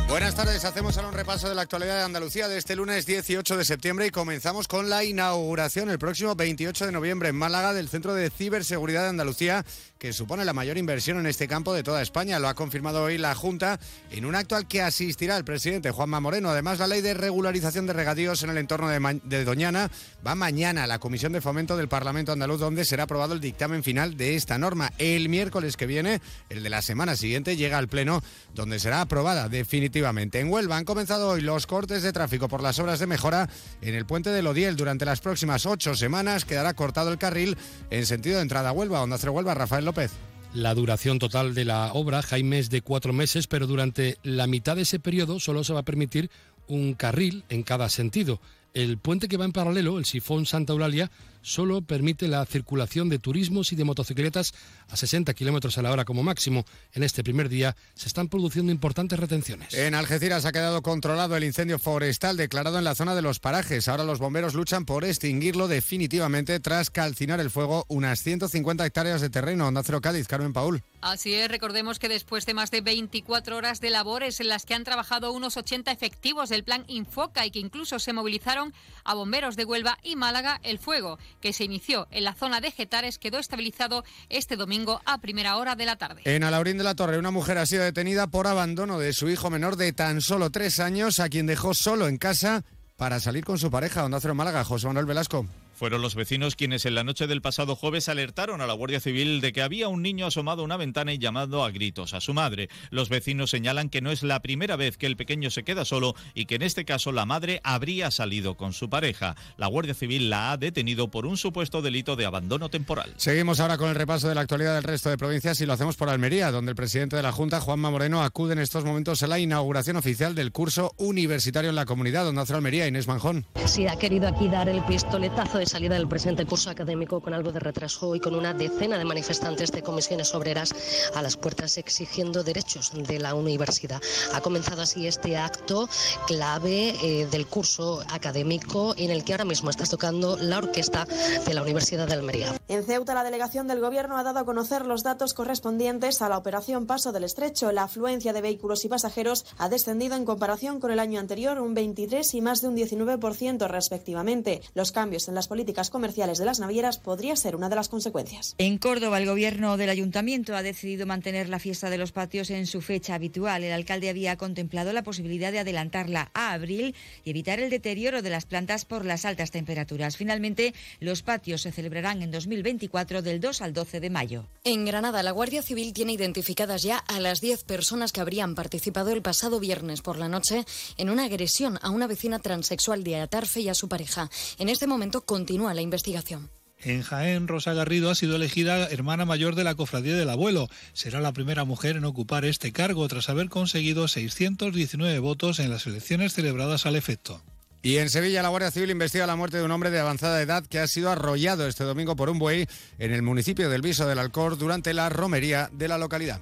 Speaker 21: Buenas tardes, hacemos ahora un repaso de la actualidad de Andalucía de este lunes 18 de septiembre y comenzamos con la inauguración el próximo 28 de noviembre en Málaga del Centro de Ciberseguridad de Andalucía, que supone la mayor inversión en este campo de toda España. Lo ha confirmado hoy la Junta en un acto al que asistirá el presidente Juanma Moreno. Además, la ley de regularización de regadíos en el entorno de, de Doñana va mañana a la Comisión de Fomento del Parlamento Andaluz, donde será aprobado el dictamen final de esta norma. El miércoles que viene, el de la semana siguiente, llega al Pleno, donde será aprobada definitivamente. En Huelva han comenzado hoy los cortes de tráfico por las obras de mejora en el puente de Lodiel. Durante las próximas ocho semanas quedará cortado el carril en sentido de entrada a Huelva. Onda Cero Huelva, Rafael López.
Speaker 22: La duración total de la obra, Jaime, es de cuatro meses, pero durante la mitad de ese periodo solo se va a permitir un carril en cada sentido. El puente que va en paralelo, el sifón Santa Eulalia, solo permite la circulación de turismos y de motocicletas a 60 kilómetros a la hora como máximo. En este primer día se están produciendo importantes retenciones.
Speaker 21: En Algeciras ha quedado controlado el incendio forestal declarado en la zona de los parajes. Ahora los bomberos luchan por extinguirlo definitivamente tras calcinar el fuego unas 150 hectáreas de terreno. Onda Cero Cádiz, Carmen Paul.
Speaker 23: Así es, recordemos que después de más de 24 horas de labores en las que han trabajado unos 80 efectivos del plan Infoca y que incluso se movilizaron a bomberos de Huelva y Málaga, el fuego que se inició en la zona de Getares quedó estabilizado este domingo a primera hora de la tarde.
Speaker 21: En Alaurín de la Torre, una mujer ha sido detenida por abandono de su hijo menor de tan solo tres años, a quien dejó solo en casa para salir con su pareja. Onda Cero Málaga, José Manuel Velasco.
Speaker 24: Fueron los vecinos quienes en la noche del pasado jueves alertaron a la Guardia Civil de que había un niño asomado a una ventana y llamando a gritos a su madre. Los vecinos señalan que no es la primera vez que el pequeño se queda solo y que en este caso la madre habría salido con su pareja. La Guardia Civil la ha detenido por un supuesto delito de abandono temporal.
Speaker 21: Seguimos ahora con el repaso de la actualidad del resto de provincias y lo hacemos por Almería, donde el presidente de la Junta, Juanma Moreno, acude en estos momentos a la inauguración oficial del curso universitario en la comunidad, donde hace Almería, Inés Manjón.
Speaker 25: Sí, ha querido aquí dar el pistoletazo de salida del presente curso académico con algo de retraso y con una decena de manifestantes de comisiones obreras a las puertas exigiendo derechos de la universidad. Ha comenzado así este acto clave eh, del curso académico en el que ahora mismo está tocando la orquesta de la Universidad de Almería.
Speaker 3: En Ceuta, la delegación del Gobierno ha dado a conocer los datos correspondientes a la operación Paso del Estrecho. La afluencia de vehículos y pasajeros ha descendido en comparación con el año anterior un 23 y más de un 19% respectivamente. Los cambios en las políticas comerciales de las navieras podría ser una de las consecuencias.
Speaker 16: En Córdoba, el Gobierno del Ayuntamiento ha decidido mantener la fiesta de los patios en su fecha habitual. El alcalde había contemplado la posibilidad de adelantarla a abril y evitar el deterioro de las plantas por las altas temperaturas. Finalmente, los patios se celebrarán en 2024 del 2 al 12 de mayo.
Speaker 25: En Granada, la Guardia Civil tiene identificadas ya a las 10 personas que habrían participado el pasado viernes por la noche en una agresión a una vecina transexual de Atarfe y a su pareja. En este momento continúa la investigación.
Speaker 26: En Jaén, Rosa Garrido ha sido elegida hermana mayor de la Cofradía del Abuelo. Será la primera mujer en ocupar este cargo tras haber conseguido 619 votos en las elecciones celebradas al efecto.
Speaker 21: Y en Sevilla, la Guardia Civil investiga la muerte de un hombre de avanzada edad que ha sido arrollado este domingo por un buey en el municipio del Viso del Alcor durante la romería de la localidad.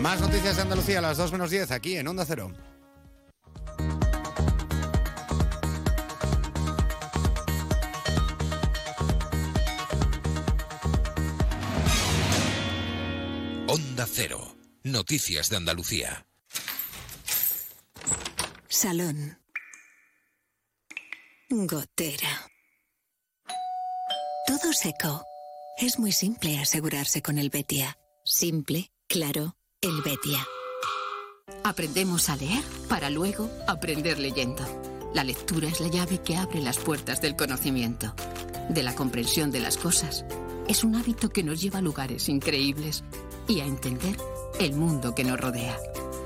Speaker 21: Más noticias de Andalucía a las 2 menos 10 aquí en Onda Cero.
Speaker 17: Onda Cero. Noticias de Andalucía.
Speaker 27: Salón. Gotera. Todo seco. Es muy simple asegurarse con el Betia. Simple, claro, el Betia.
Speaker 28: Aprendemos a leer para luego aprender leyendo. La lectura es la llave que abre las puertas del conocimiento, de la comprensión de las cosas. Es un hábito que nos lleva a lugares increíbles y a entender el mundo que nos rodea.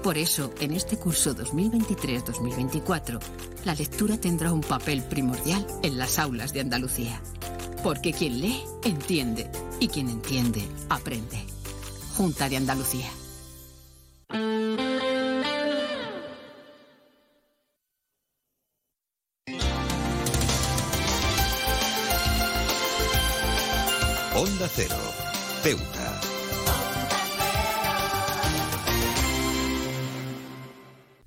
Speaker 28: Por eso, en este curso 2023-2024, la lectura tendrá un papel primordial en las aulas de Andalucía. Porque quien lee, entiende. Y quien entiende, aprende. Junta de Andalucía.
Speaker 17: Onda Cero. Ceuta.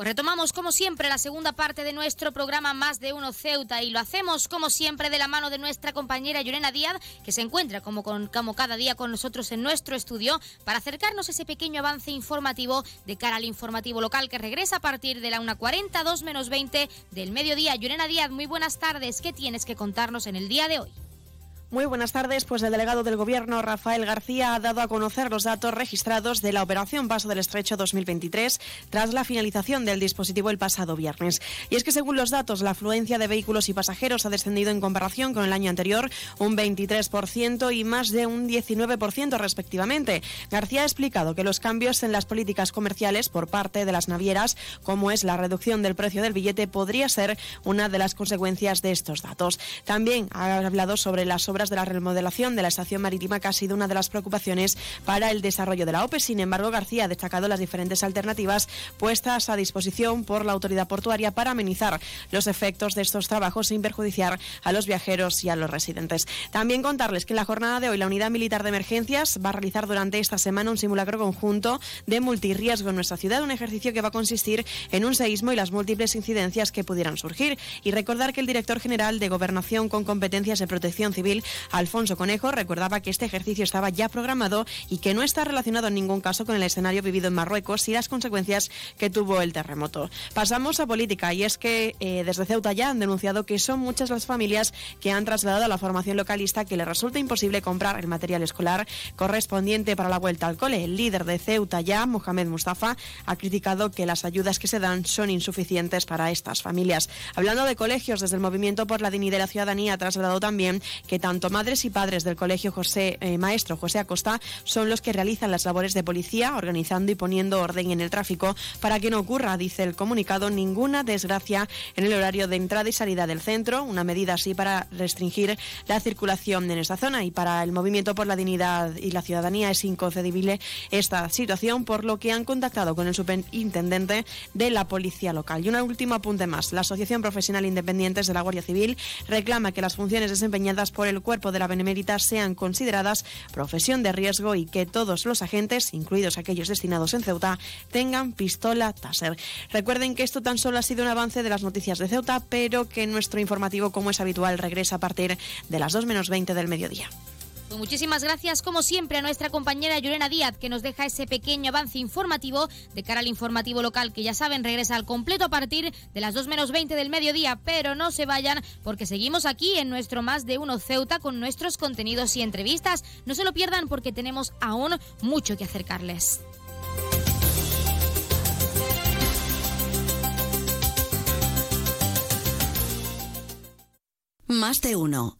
Speaker 1: Pues retomamos como siempre la segunda parte de nuestro programa Más de Uno Ceuta y lo hacemos como siempre de la mano de nuestra compañera Llorena Díaz, que se encuentra como, con, cada día con nosotros en nuestro estudio para acercarnos ese pequeño avance informativo de cara al informativo local que regresa a partir de la 1.40, 2 menos 20 del mediodía. Llorena Díaz, muy buenas tardes. ¿Qué tienes que contarnos en el día de hoy?
Speaker 3: Muy buenas tardes. Pues el delegado del Gobierno, Rafael García, ha dado a conocer los datos registrados de la Operación Paso del Estrecho 2023 tras la finalización del dispositivo el pasado viernes. Y es que según los datos, la afluencia de vehículos y pasajeros ha descendido en comparación con el año anterior un 23% y más de un 19% respectivamente. García ha explicado que los cambios en las políticas comerciales por parte de las navieras, como es la reducción del precio del billete, podría ser una de las consecuencias de estos datos. También ha hablado sobre las obras de la remodelación de la estación marítima, que ha sido una de las preocupaciones para el desarrollo de la OPE. Sin embargo, García ha destacado las diferentes alternativas puestas a disposición por la autoridad portuaria para amenizar los efectos de estos trabajos sin perjudiciar a los viajeros y a los residentes. También contarles que en la jornada de hoy la Unidad Militar de Emergencias va a realizar durante esta semana un simulacro conjunto de multirriesgo en nuestra ciudad, un ejercicio que va a consistir en un seísmo y las múltiples incidencias que pudieran surgir. Y recordar que el director general de Gobernación con competencias en protección civil Alfonso Conejo recordaba que este ejercicio estaba ya programado y que no está relacionado en ningún caso con el escenario vivido en Marruecos y las consecuencias que tuvo el terremoto. Pasamos a política y es que eh, desde Ceuta ya han denunciado que son muchas las familias que han trasladado a la formación localista que les resulta imposible comprar el material escolar correspondiente para la vuelta al cole. El líder de Ceuta ya, Mohamed Mustafa, ha criticado que las ayudas que se dan son insuficientes para estas familias. Hablando de colegios, desde el Movimiento por la Dignidad de la Ciudadanía ha trasladado también que tanto madres y padres del Colegio José eh, Maestro José Acosta son los que realizan las labores de policía, organizando y poniendo orden en el tráfico para que no ocurra, dice el comunicado, ninguna desgracia en el horario de entrada y salida del centro, una medida así para restringir la circulación en esta zona y para el Movimiento por la Dignidad y la Ciudadanía es inconcebible esta situación, por lo que han contactado con el superintendente de la Policía Local. Y un último apunte más. La Asociación Profesional Independientes de la Guardia Civil reclama que las funciones desempeñadas por el cuerpo de la Benemérita sean consideradas profesión de riesgo y que todos los agentes, incluidos aquellos destinados en Ceuta, tengan pistola Taser. Recuerden que esto tan solo ha sido un avance de las noticias de Ceuta, pero que nuestro informativo, como es habitual, regresa a partir de las 2 menos 20 del mediodía.
Speaker 1: Pues muchísimas gracias, como siempre, a nuestra compañera Yurena Díaz, que nos deja ese pequeño avance informativo de cara al informativo local, que ya saben, regresa al completo a partir de las 2 menos 20 del mediodía. Pero no se vayan, porque seguimos aquí en nuestro Más de Uno Ceuta con nuestros contenidos y entrevistas. No se lo pierdan, porque tenemos aún mucho que acercarles.
Speaker 7: Más de uno.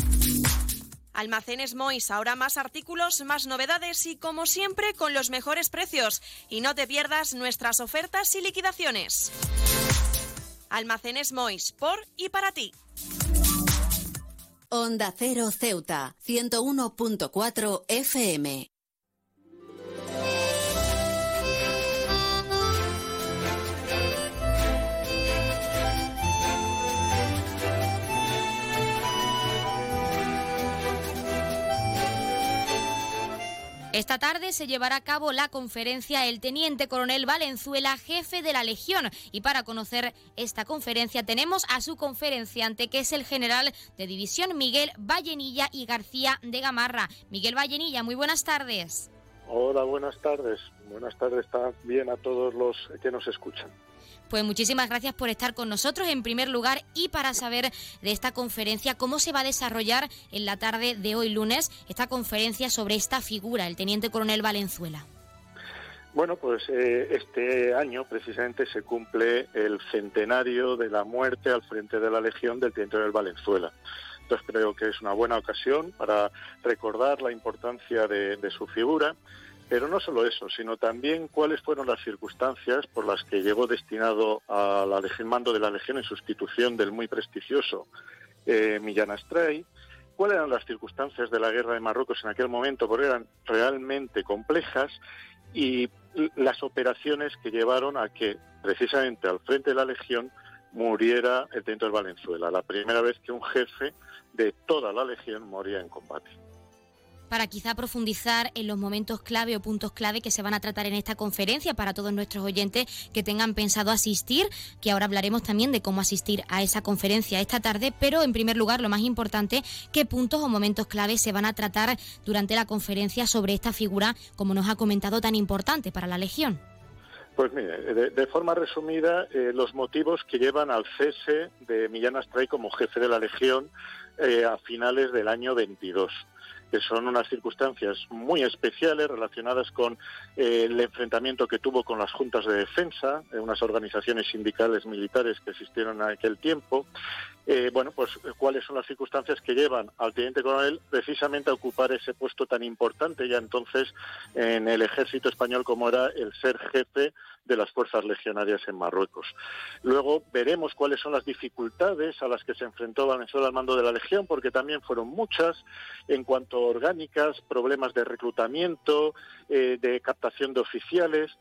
Speaker 3: Almacenes Mois, ahora más artículos, más novedades y como siempre con los mejores precios. Y no te pierdas nuestras ofertas y liquidaciones. Almacenes Mois, por y para ti.
Speaker 7: Onda Cero Ceuta, 101.4 FM.
Speaker 1: Esta tarde se llevará a cabo la conferencia El Teniente Coronel Valenzuela, jefe de la Legión. Y para conocer esta conferencia tenemos a su conferenciante, que es el general de división Miguel Vallenilla y García de Gamarra. Miguel Vallenilla, muy buenas tardes.
Speaker 29: Hola, buenas tardes. Buenas tardes también a todos los que nos escuchan.
Speaker 1: Pues muchísimas gracias por estar con nosotros en primer lugar y para saber de esta conferencia, cómo se va a desarrollar en la tarde de hoy lunes esta conferencia sobre esta figura, el Teniente Coronel Valenzuela.
Speaker 29: Bueno, pues eh, este año precisamente se cumple el centenario de la muerte al frente de la Legión del Teniente Coronel Valenzuela. Entonces creo que es una buena ocasión para recordar la importancia de su figura pero no solo eso, sino también cuáles fueron las circunstancias por las que llegó destinado a la mando de la Legión en sustitución del muy prestigioso eh, Millán Astray, cuáles eran las circunstancias de la guerra de Marruecos en aquel momento, porque eran realmente complejas, y las operaciones que llevaron a que precisamente al frente de la Legión muriera el de Valenzuela, la primera vez que un jefe de toda la Legión moría en combate
Speaker 1: para quizá profundizar en los momentos clave o puntos clave que se van a tratar en esta conferencia para todos nuestros oyentes que tengan pensado asistir, que ahora hablaremos también de cómo asistir a esa conferencia esta tarde, pero en primer lugar lo más importante, qué puntos o momentos clave se van a tratar durante la conferencia sobre esta figura, como nos ha comentado, tan importante para la Legión.
Speaker 29: Pues mire, de, forma resumida, eh, los motivos que llevan al cese de Millán Astray como jefe de la Legión eh, a finales del año 22 que son unas circunstancias muy especiales relacionadas con eh, el enfrentamiento que tuvo con las juntas de defensa, unas organizaciones sindicales militares que existieron en aquel tiempo, eh, bueno, pues cuáles son las circunstancias que llevan al teniente coronel precisamente a ocupar ese puesto tan importante ya entonces en el ejército español como era el ser jefe de las fuerzas legionarias en Marruecos. Luego veremos cuáles son las dificultades a las que se enfrentó Venezuela al mando de la Legión, porque también fueron muchas en cuanto a orgánicas, problemas de reclutamiento, eh, de captación de oficiales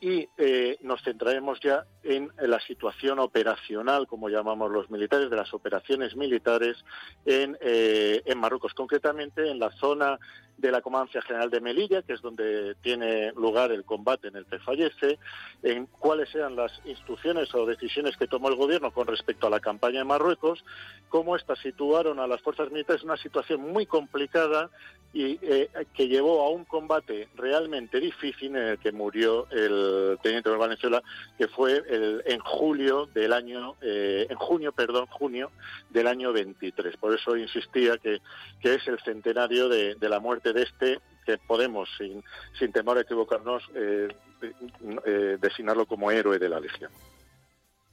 Speaker 29: y eh, nos centraremos ya en la situación operacional, como llamamos los militares, de las operaciones militares en, eh, en Marruecos, concretamente en la zona de la Comandancia General de Melilla, que es donde tiene lugar el combate en el que fallece, en cuáles eran las instrucciones o decisiones que tomó el gobierno con respecto a la campaña en Marruecos, cómo estas situaron a las fuerzas militares en una situación muy complicada y eh, que llevó a un combate realmente difícil en el que murió el teniente de Venezuela, que fue el, en julio del año, eh, en junio, perdón, junio del año 23. Por eso insistía que, que es el centenario de la muerte de este que podemos, sin, sin temor a equivocarnos, eh, eh, designarlo como héroe de la Legión.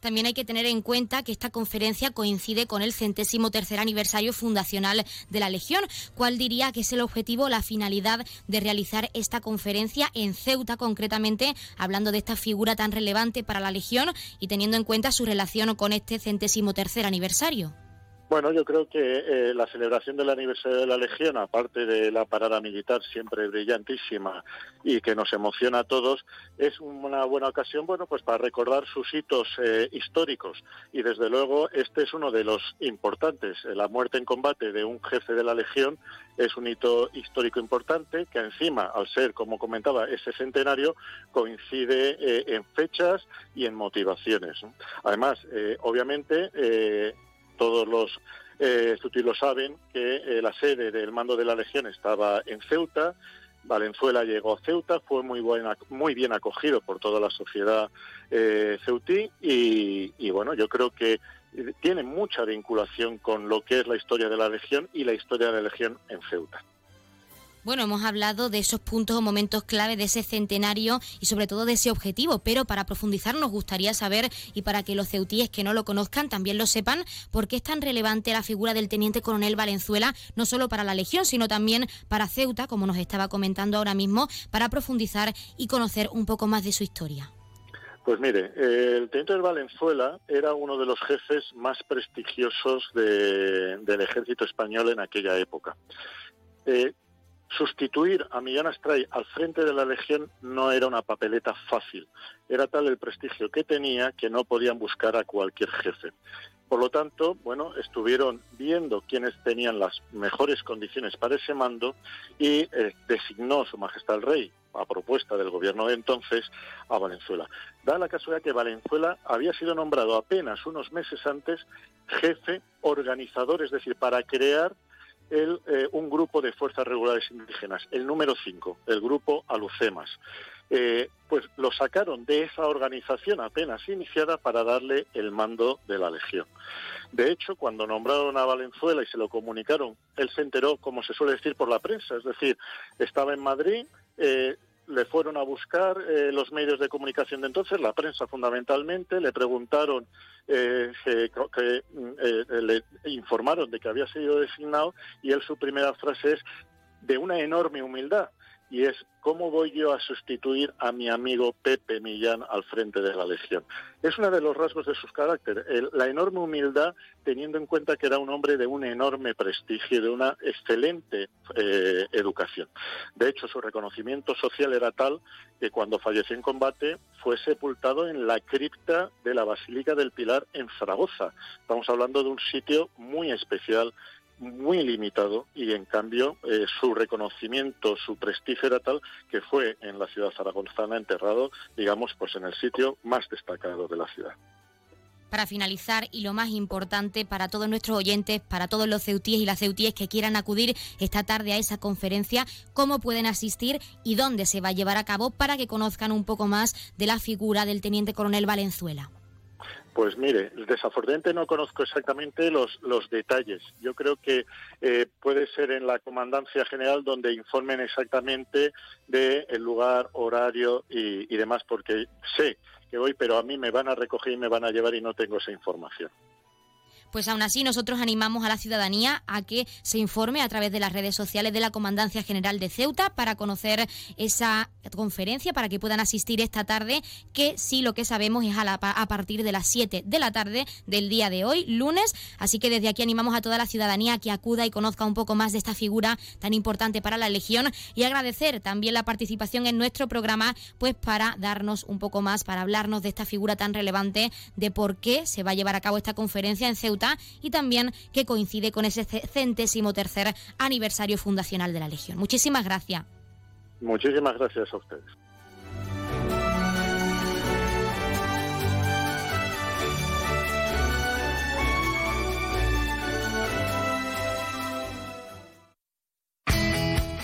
Speaker 1: También hay que tener en cuenta que esta conferencia coincide con el centésimo tercer aniversario fundacional de la Legión. ¿Cuál diría que es el objetivo, la finalidad de realizar esta conferencia en Ceuta, concretamente, hablando de esta figura tan relevante para la Legión y teniendo en cuenta su relación con este centésimo tercer aniversario?
Speaker 29: Bueno, yo creo que eh, la celebración del aniversario de la Legión, aparte de la parada militar siempre brillantísima y que nos emociona a todos, es una buena ocasión, bueno, pues para recordar sus hitos eh, históricos. Y desde luego este es uno de los importantes. La muerte en combate de un jefe de la Legión es un hito histórico importante que encima, al ser, como comentaba, ese centenario, coincide eh, en fechas y en motivaciones. Además, obviamente, todos los eh, lo saben que eh, la sede del mando de la Legión estaba en Ceuta. Valenzuela llegó a Ceuta, fue muy buena, muy bien acogido por toda la sociedad eh, ceutí y, y bueno, yo creo que tiene mucha vinculación con lo que es la historia de la Legión y la historia de la Legión en Ceuta.
Speaker 1: Bueno, hemos hablado de esos puntos o momentos clave de ese centenario y sobre todo de ese objetivo, pero para profundizar nos gustaría saber y para que los ceutíes que no lo conozcan también lo sepan, por qué es tan relevante la figura del teniente coronel Valenzuela, no solo para la Legión, sino también para Ceuta, como nos estaba comentando ahora mismo, para profundizar y conocer un poco más de su historia.
Speaker 29: Pues mire, el teniente Valenzuela era uno de los jefes más prestigiosos del ejército español en aquella época. Eh, Sustituir a Millán Astray al frente de la Legión no era una papeleta fácil. Era tal el prestigio que tenía que no podían buscar a cualquier jefe. Por lo tanto, bueno, estuvieron viendo quiénes tenían las mejores condiciones para ese mando y eh, designó Su Majestad el Rey, a propuesta del gobierno de entonces, a Valenzuela. Da la casualidad que Valenzuela había sido nombrado apenas unos meses antes jefe organizador, es decir, para crear el, eh, un grupo de fuerzas regulares indígenas, el número 5, el grupo Alucemas. Eh, pues lo sacaron de esa organización apenas iniciada para darle el mando de la Legión. De hecho, cuando nombraron a Valenzuela y se lo comunicaron, él se enteró, como se suele decir, por la prensa, es decir, estaba en Madrid, eh, le fueron a buscar eh, los medios de comunicación de entonces, la prensa fundamentalmente, le preguntaron, eh, que, eh, le informaron de que había sido designado y él su primera frase es de una enorme humildad y es cómo voy yo a sustituir a mi amigo Pepe Millán al frente de la Legión. Es uno de los rasgos de su carácter, la enorme humildad teniendo en cuenta que era un hombre de un enorme prestigio y de una excelente eh, educación. De hecho, su reconocimiento social era tal que cuando falleció en combate fue sepultado en la cripta de la Basílica del Pilar en Zaragoza. Estamos hablando de un sitio muy especial muy limitado y en cambio eh, su reconocimiento, su prestigio era tal que fue en la ciudad zaragozana enterrado, digamos, pues en el sitio más destacado de la ciudad.
Speaker 1: para finalizar y lo más importante para todos nuestros oyentes, para todos los ceutíes y las ceutíes que quieran acudir esta tarde a esa conferencia, cómo pueden asistir y dónde se va a llevar a cabo para que conozcan un poco más de la figura del teniente coronel Valenzuela.
Speaker 29: Pues mire, desafortunadamente no conozco exactamente los, los detalles. Yo creo que eh, puede ser en la Comandancia General donde informen exactamente del lugar, horario y, y demás, porque sé que voy, pero a mí me van a recoger y me van a llevar y no tengo esa información
Speaker 1: pues aún así nosotros animamos a la ciudadanía a que se informe a través de las redes sociales de la Comandancia General de Ceuta para conocer esa conferencia, para que puedan asistir esta tarde, que sí lo que sabemos es a, a partir de las 7 de la tarde del día de hoy, lunes. Así que desde aquí animamos a toda la ciudadanía a que acuda y conozca un poco más de esta figura tan importante para la Legión y agradecer también la participación en nuestro programa, pues para darnos un poco más, para hablarnos de esta figura tan relevante, de por qué se va a llevar a cabo esta conferencia en Ceuta y también que coincide con ese centésimo tercer aniversario fundacional de la Legión. Muchísimas gracias.
Speaker 29: Muchísimas gracias a ustedes.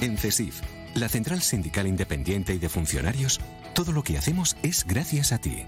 Speaker 17: En CESIF, la Central Sindical Independiente y de Funcionarios, todo lo que hacemos es gracias a ti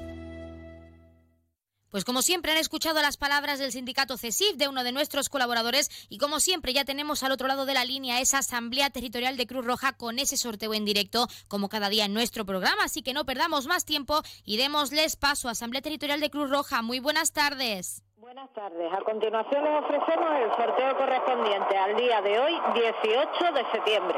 Speaker 1: Pues como siempre han escuchado las palabras del sindicato CESIF de uno de nuestros colaboradores y como siempre ya tenemos al otro lado de la línea esa Asamblea Territorial de Cruz Roja con ese sorteo en directo como cada día en nuestro programa, así que no perdamos más tiempo y démosles paso a Asamblea Territorial de Cruz Roja. Muy buenas tardes.
Speaker 30: Buenas tardes. A continuación les ofrecemos el sorteo correspondiente al día de hoy, 18 de septiembre.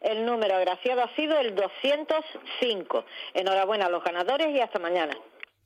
Speaker 30: El número agraciado ha sido el 205. Enhorabuena a los ganadores y hasta mañana.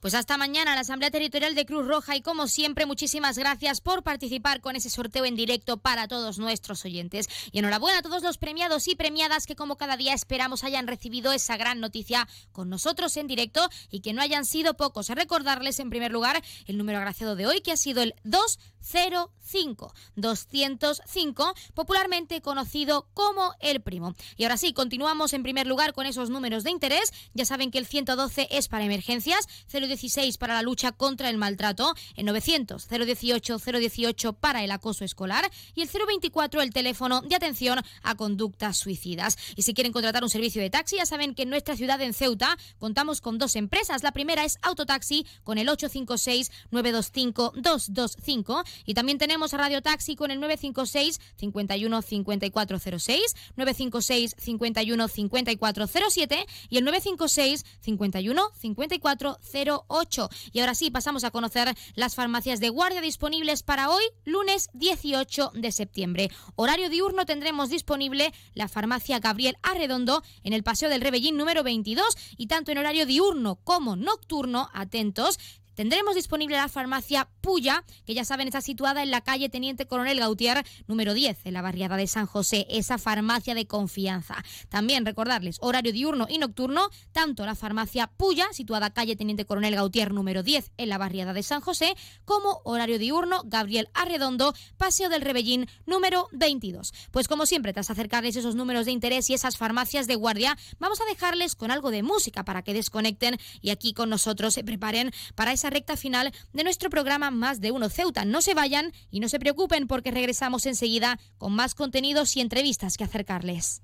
Speaker 1: Pues hasta mañana la Asamblea Territorial de Cruz Roja y como siempre muchísimas gracias por participar con ese sorteo en directo para todos nuestros oyentes. Y enhorabuena a todos los premiados y premiadas que como cada día esperamos hayan recibido esa gran noticia con nosotros en directo y que no hayan sido pocos. Recordarles en primer lugar el número agraciado de hoy que ha sido el 205, 205, popularmente conocido como el primo. Y ahora sí, continuamos en primer lugar con esos números de interés. Ya saben que el 112 es para emergencias, 016 para la lucha contra el maltrato, el 900 018 018 para el acoso escolar y el 024 el teléfono de atención a conductas suicidas. Y si quieren contratar un servicio de taxi, ya saben que en nuestra ciudad en Ceuta contamos con dos empresas. La primera es Autotaxi con el 856 925 225 y también tenemos a Radio Taxi con el 956 51 5406, 956 51 5407 y el 956 51 5408 8. Y ahora sí, pasamos a conocer las farmacias de guardia disponibles para hoy, lunes 18 de septiembre. Horario diurno tendremos disponible la farmacia Gabriel Arredondo en el Paseo del Rebellín número 22 y tanto en horario diurno como nocturno, atentos, Tendremos disponible la farmacia Puya, que ya saben está situada en la calle Teniente Coronel Gautier número 10, en la barriada de San José, esa farmacia de confianza. También recordarles horario diurno y nocturno, tanto la farmacia Puya, situada calle Teniente Coronel Gautier número 10, en la barriada de San José, como horario diurno Gabriel Arredondo, Paseo del Rebellín número 22. Pues como siempre, tras acercarles esos números de interés y esas farmacias de guardia, vamos a dejarles con algo de música para que desconecten y aquí con nosotros se preparen para esa recta final de nuestro programa Más de Uno Ceuta. No se vayan y no se preocupen porque regresamos enseguida con más contenidos y entrevistas que acercarles.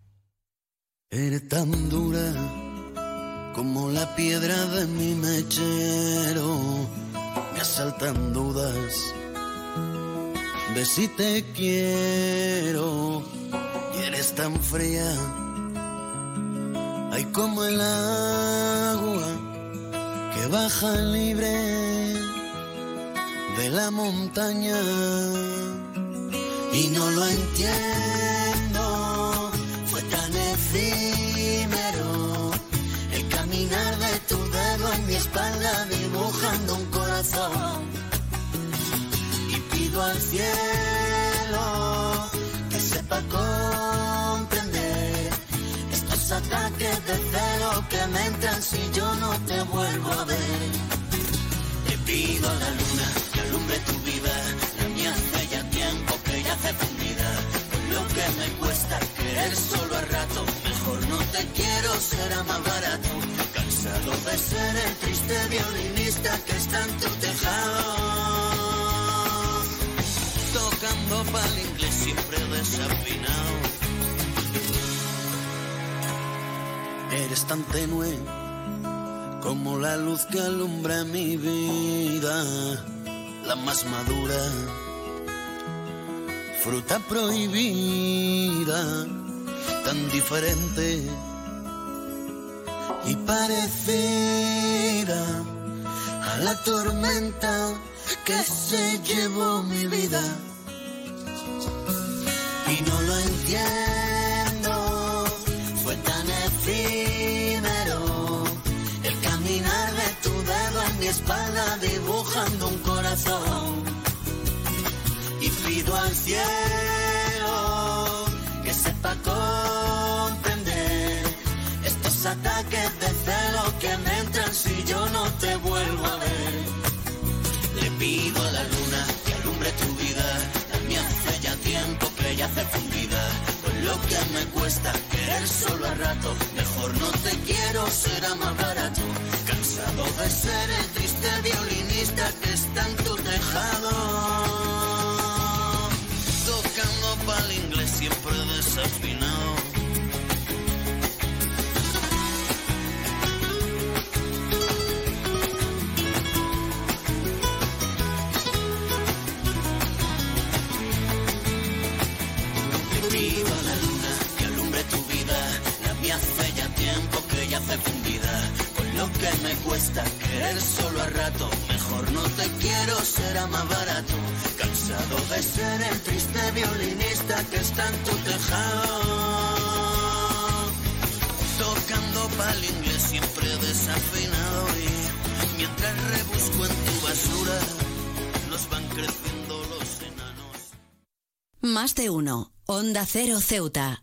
Speaker 31: Eres tan dura como la piedra de mi mechero, me asaltan dudas de si te quiero y eres tan fría. Ay, como el agua que baja libre de la montaña. Y no lo entiendo, fue tan efímero el caminar de tu dedo en mi espalda dibujando un corazón. Y pido al cielo que sepa comprender estos ataques de celo que me entran si yo no te vuelvo a ver. Le pido a la luna que alumbre tu vida, la mía hace ya tiempo que ya hace fundida. Lo que me cuesta querer solo a rato, mejor no te quiero, será más barato. Cansado de ser el triste violinista que está en tu tejado. Tocando pa'l inglés siempre desafinado. Eres tan tenue como la luz que alumbra mi vida, la más madura, fruta prohibida, tan diferente y parecida a la tormenta que se llevó mi vida. Y no lo entiendo, efímero el caminar de tu dedo en mi espalda dibujando un corazón. Y pido al cielo que sepa comprender estos ataques de celo que me entran si yo no te vuelvo a ver. Le pido a la luna que alumbre tu vida, la mía hace ya tiempo que ya hace fundida. Lo que me cuesta querer solo a rato, mejor no te quiero, será más barato. Cansado de ser el triste violinista que está en tu tejado. Tocando pa'l inglés siempre desafinado. Ya. Con lo que me cuesta querer solo a rato. Mejor no te quiero, será más barato. Cansado de ser el triste violinista que está en tu tejado. Tocando pa'l inglés siempre desafinado. Y mientras rebusco en tu basura, nos van creciendo los enanos.
Speaker 7: Más de uno. Onda Cero Ceuta.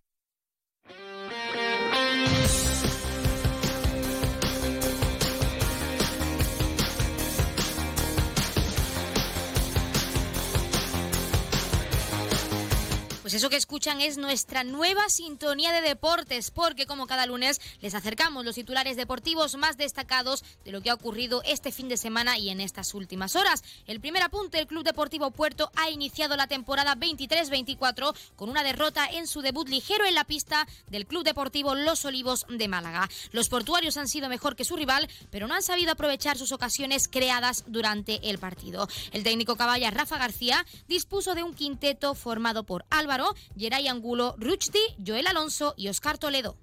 Speaker 1: Pues eso que escuchan es nuestra nueva sintonía de deportes, porque como cada lunes les acercamos los titulares deportivos más destacados de lo que ha ocurrido este fin de semana y en estas últimas horas. El primer apunte, el Club Deportivo Puerto ha iniciado la temporada 23-24 con una derrota en su debut ligero en la pista del Club Deportivo Los Olivos de Málaga. Los portuarios han sido mejor que su rival, pero no han sabido aprovechar sus ocasiones creadas durante el partido. El técnico caballa Rafa García dispuso de un quinteto formado por Álvaro Geray Angulo, Ruchti, Joel Alonso y Oscar Toledo.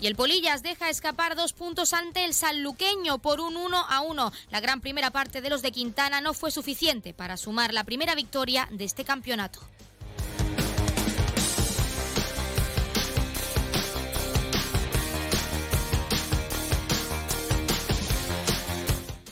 Speaker 1: Y el Polillas deja escapar dos puntos ante el sanluqueño por un 1 a 1. La gran primera parte de los de Quintana no fue suficiente para sumar la primera victoria de este campeonato.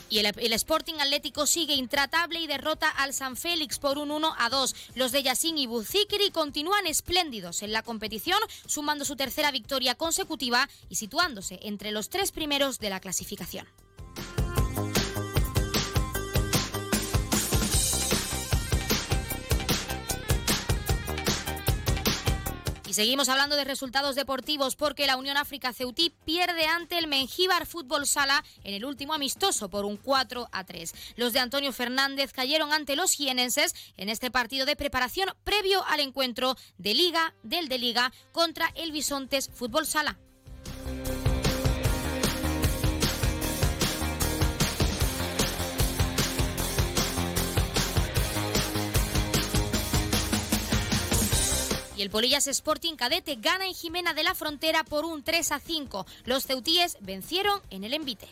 Speaker 1: Y el, Sporting Atlético sigue intratable y derrota al San Félix por un 1 a 2. Los de Yacín y Buzikiri continúan espléndidos en la competición, sumando su tercera victoria consecutiva y situándose entre los tres primeros de la clasificación. Seguimos hablando de resultados deportivos porque la Unión África Ceutí pierde ante el Mengíbar Fútbol Sala en el último amistoso por un 4 a 3. Los de Antonio Fernández cayeron ante los jienenses en este partido de preparación previo al encuentro de Liga del de Liga contra el Bisontes Fútbol Sala. Y el Polillas Sporting Cadete gana en Jimena de la Frontera por un 3 a 5. Los ceutíes vencieron en el envite.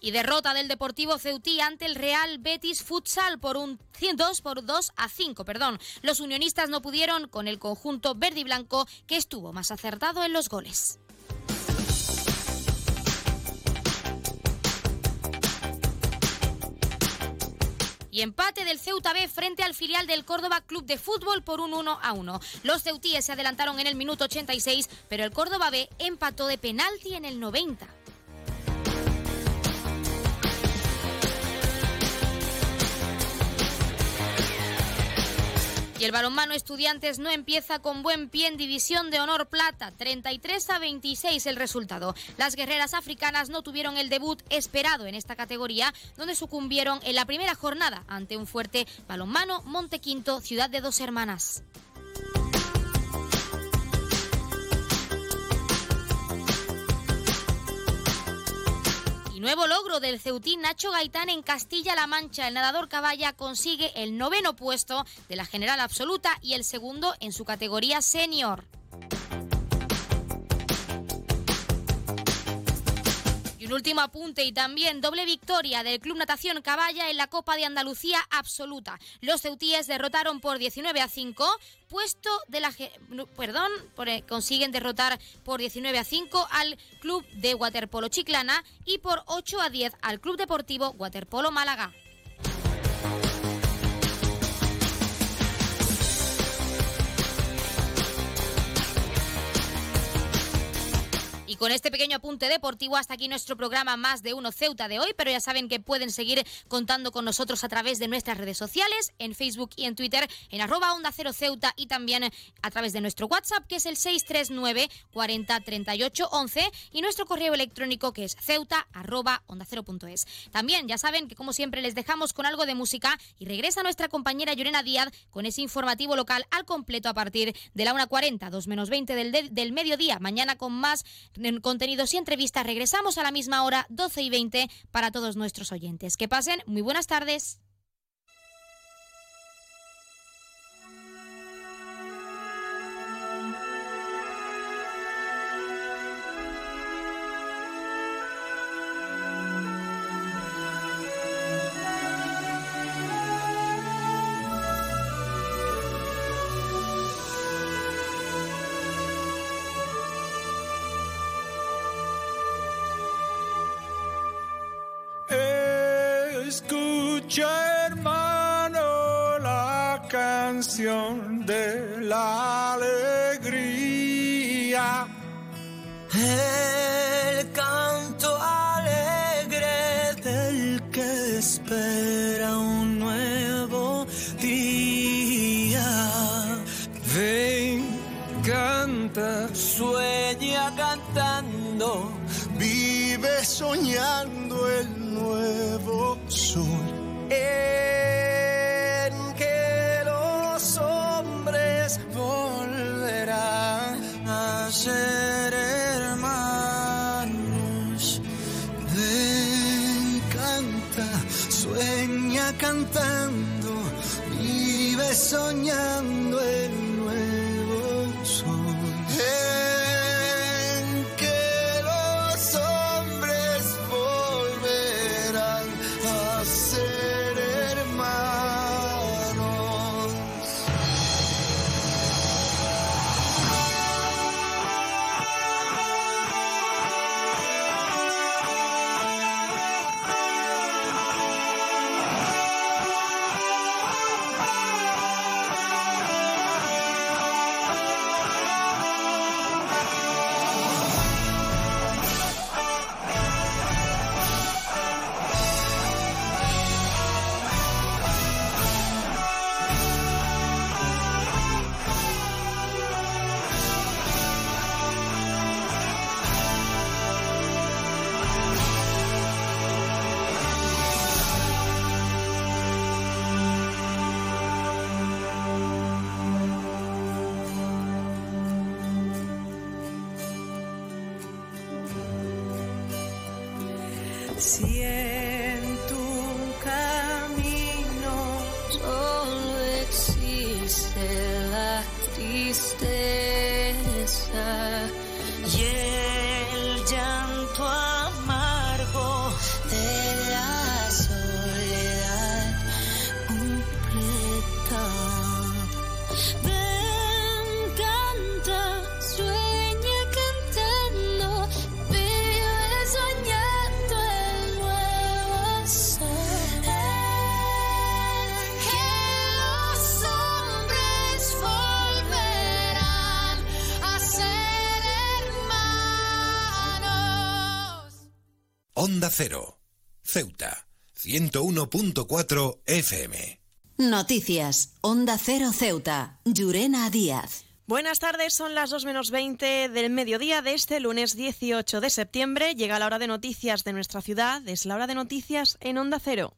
Speaker 1: Y derrota del Deportivo Ceutí ante el Real Betis Futsal por un 2 por 2 a 5, perdón. Los unionistas no pudieron con el conjunto verde y blanco que estuvo más acertado en los goles. Y empate del Ceuta B frente al filial del Córdoba Club de Fútbol por un 1 a 1. Los ceutíes se adelantaron en el minuto 86, pero el Córdoba B empató de penalti en el 90. Y el balonmano Estudiantes no empieza con buen pie en División de Honor Plata, 33 a 26 el resultado. Las guerreras africanas no tuvieron el debut esperado en esta categoría, donde sucumbieron en la primera jornada ante un fuerte balonmano Montequinto, ciudad de dos hermanas. Y nuevo logro del Ceutín Nacho Gaitán en Castilla-La Mancha. El nadador caballa consigue el noveno puesto de la general absoluta y el segundo en su categoría senior. Un último apunte y también doble victoria del Club Natación Caballa en la Copa de Andalucía absoluta. Los ceutíes derrotaron por 19 a 5 puesto de la perdón, eh, consiguen derrotar por 19 a 5 al Club de Waterpolo Chiclana y por 8 a 10 al Club Deportivo Waterpolo Málaga. Con este pequeño apunte deportivo, hasta aquí nuestro programa Más de Uno Ceuta de hoy, pero ya saben que pueden seguir contando con nosotros a través de nuestras redes sociales, en Facebook y en Twitter, en arroba Onda Cero Ceuta y también a través de nuestro WhatsApp, que es el 639 40 38 11 y nuestro correo electrónico que es ceuta arroba onda cero punto es. También ya saben que como siempre les dejamos con algo de música y regresa nuestra compañera Llorena Díaz con ese informativo local al completo a partir de la 1.40, 2 menos 20 del, del mediodía. Mañana con más en contenidos y entrevistas. Regresamos a la misma hora, 12 y 20, para todos nuestros oyentes. Que pasen muy buenas tardes.
Speaker 32: De la alegría.
Speaker 31: El canto alegre del que espera un nuevo día.
Speaker 32: Ven, canta,
Speaker 31: sueña cantando,
Speaker 32: vive soñando soñando el
Speaker 17: Cero. Ceuta. 101.4 FM.
Speaker 7: Noticias. Onda Cero Ceuta. Llurena Díaz.
Speaker 3: Buenas tardes, son las 2 menos 20 del mediodía de este lunes 18 de septiembre. Llega la hora de noticias de nuestra ciudad, es la hora de noticias en Onda Cero.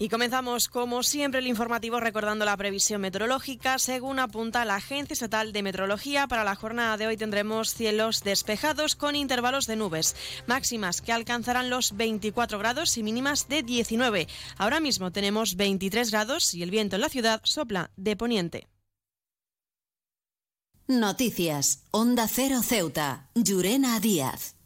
Speaker 3: Y comenzamos, como siempre, el informativo recordando la previsión meteorológica. Según apunta la Agencia Estatal de Meteorología, para la jornada de hoy tendremos cielos despejados con intervalos de nubes, máximas que alcanzarán los 24 grados y mínimas de 19. Ahora mismo tenemos 23 grados y el viento en la ciudad sopla de poniente.
Speaker 7: Noticias. Onda Cero Ceuta. Llurena Díaz.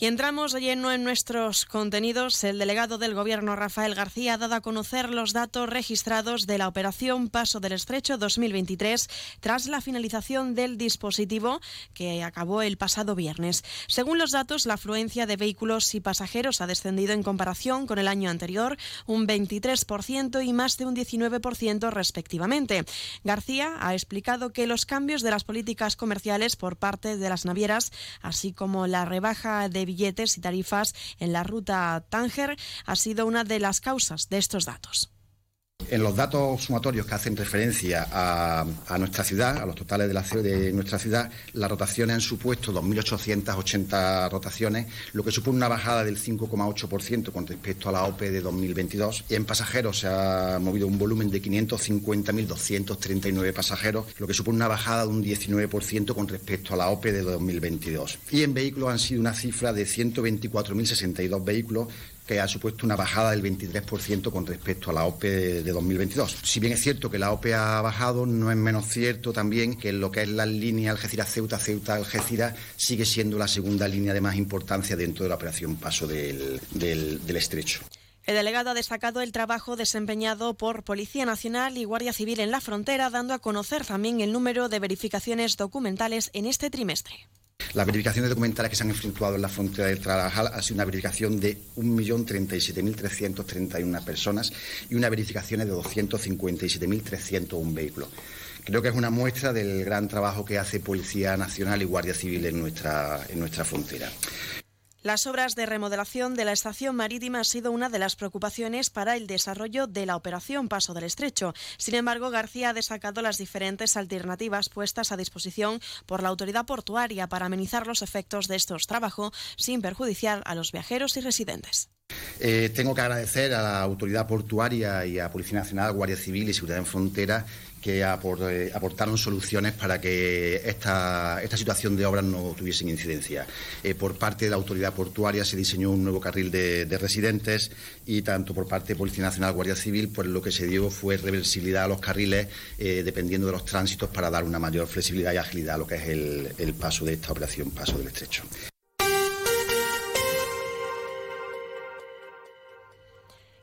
Speaker 3: Y entramos de lleno en nuestros contenidos. El delegado del Gobierno, Rafael García, ha dado a conocer los datos registrados de la operación Paso del Estrecho 2023 tras la finalización del dispositivo que acabó el pasado viernes. Según los datos, la afluencia de vehículos y pasajeros ha descendido en comparación con el año anterior un 23% y más de un 19% respectivamente. García ha explicado que los cambios de las políticas comerciales por parte de las navieras, así como la rebaja de billetes y tarifas en la ruta Tánger ha sido una de las causas de estos datos.
Speaker 33: En los datos sumatorios que hacen referencia a, nuestra ciudad, a los totales de, la, nuestra ciudad, las rotaciones han supuesto 2.880 rotaciones, lo que supone una bajada del 5,8% con respecto a la OPE de 2022. Y en pasajeros se ha movido un volumen de 550.239 pasajeros, lo que supone una bajada de un 19% con respecto a la OPE de 2022. Y en vehículos han sido una cifra de 124.062 vehículos, que ha supuesto una bajada del 23% con respecto a la OPE de 2022. Si bien es cierto que la OPE ha bajado, no es menos cierto también que lo que es la línea Algeciras-Ceuta, Ceuta-Algeciras, sigue siendo la segunda línea de más importancia dentro de la operación Paso del, del Estrecho.
Speaker 3: El delegado ha destacado el trabajo desempeñado por Policía Nacional y Guardia Civil en la frontera, dando a conocer también el número de verificaciones documentales en este trimestre.
Speaker 33: Las verificaciones documentales que se han efectuado en la frontera del Trabajal ha sido una verificación de 1.037.331 personas y una verificación de 257.301 vehículos. Creo que es una muestra del gran trabajo que hace Policía Nacional y Guardia Civil en nuestra, en nuestra frontera.
Speaker 3: Las obras de remodelación de la estación marítima han sido una de las preocupaciones para el desarrollo de la operación Paso del Estrecho. Sin embargo, García ha destacado las diferentes alternativas puestas a disposición por la autoridad portuaria para amenizar los efectos de estos trabajos sin perjudiciar a los viajeros y residentes.
Speaker 33: Eh, tengo que agradecer a la autoridad portuaria y a Policía Nacional, Guardia Civil y Seguridad en Frontera que eh, aportaron soluciones para que esta, esta, situación de obras no tuviese incidencia. Eh, por parte de la autoridad portuaria se diseñó un nuevo carril de, de, residentes y tanto por parte de Policía Nacional, Guardia Civil, pues lo que se dio fue reversibilidad a los carriles eh, dependiendo de los tránsitos para dar una mayor flexibilidad y agilidad a lo que es el paso de esta operación, paso del estrecho.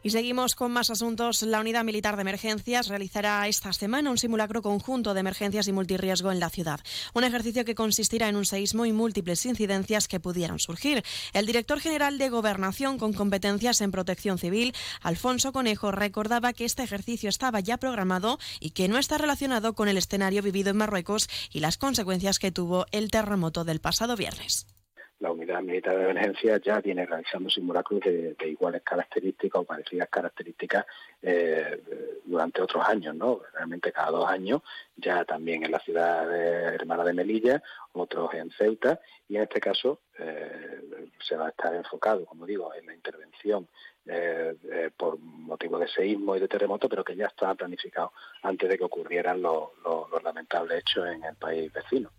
Speaker 3: Y seguimos con más asuntos. La Unidad Militar de Emergencias realizará esta semana un simulacro conjunto de emergencias y multirriesgo en la ciudad. Un ejercicio que consistirá en un seísmo y múltiples incidencias que pudieran surgir. El director general de Gobernación con competencias en protección civil, Alfonso Conejo, recordaba que este ejercicio estaba ya programado y que no está relacionado con el escenario vivido en Marruecos y las consecuencias que tuvo el terremoto del pasado viernes
Speaker 34: la unidad militar de emergencia ya viene realizando simulacros de, iguales características o parecidas características eh, durante otros años, ¿no? Realmente cada dos años, ya también en la ciudad hermana de Melilla, otros en Ceuta, y en este caso eh, se va a estar enfocado, como digo, en la intervención eh, por motivo de seísmo y de terremoto, pero que ya estaba planificado antes de que ocurrieran los lamentables hechos en el país vecino.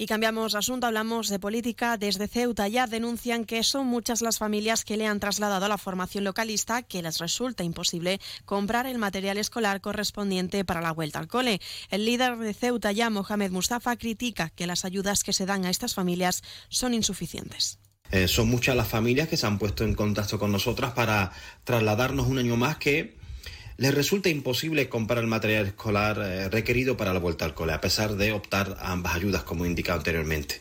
Speaker 3: Y cambiamos asunto, hablamos de política. Desde Ceuta ya denuncian que son muchas las familias que le han trasladado a la formación localista que les resulta imposible comprar el material escolar correspondiente para la vuelta al cole. El líder de Ceuta ya, Mohamed Mustafa, critica que las ayudas que se dan a estas familias son insuficientes.
Speaker 28: Eh, son muchas las familias que se han puesto en contacto con nosotras para trasladarnos un año más que les resulta imposible comprar el material escolar eh, requerido para la vuelta al cole, a pesar de optar ambas ayudas, como he indicado anteriormente.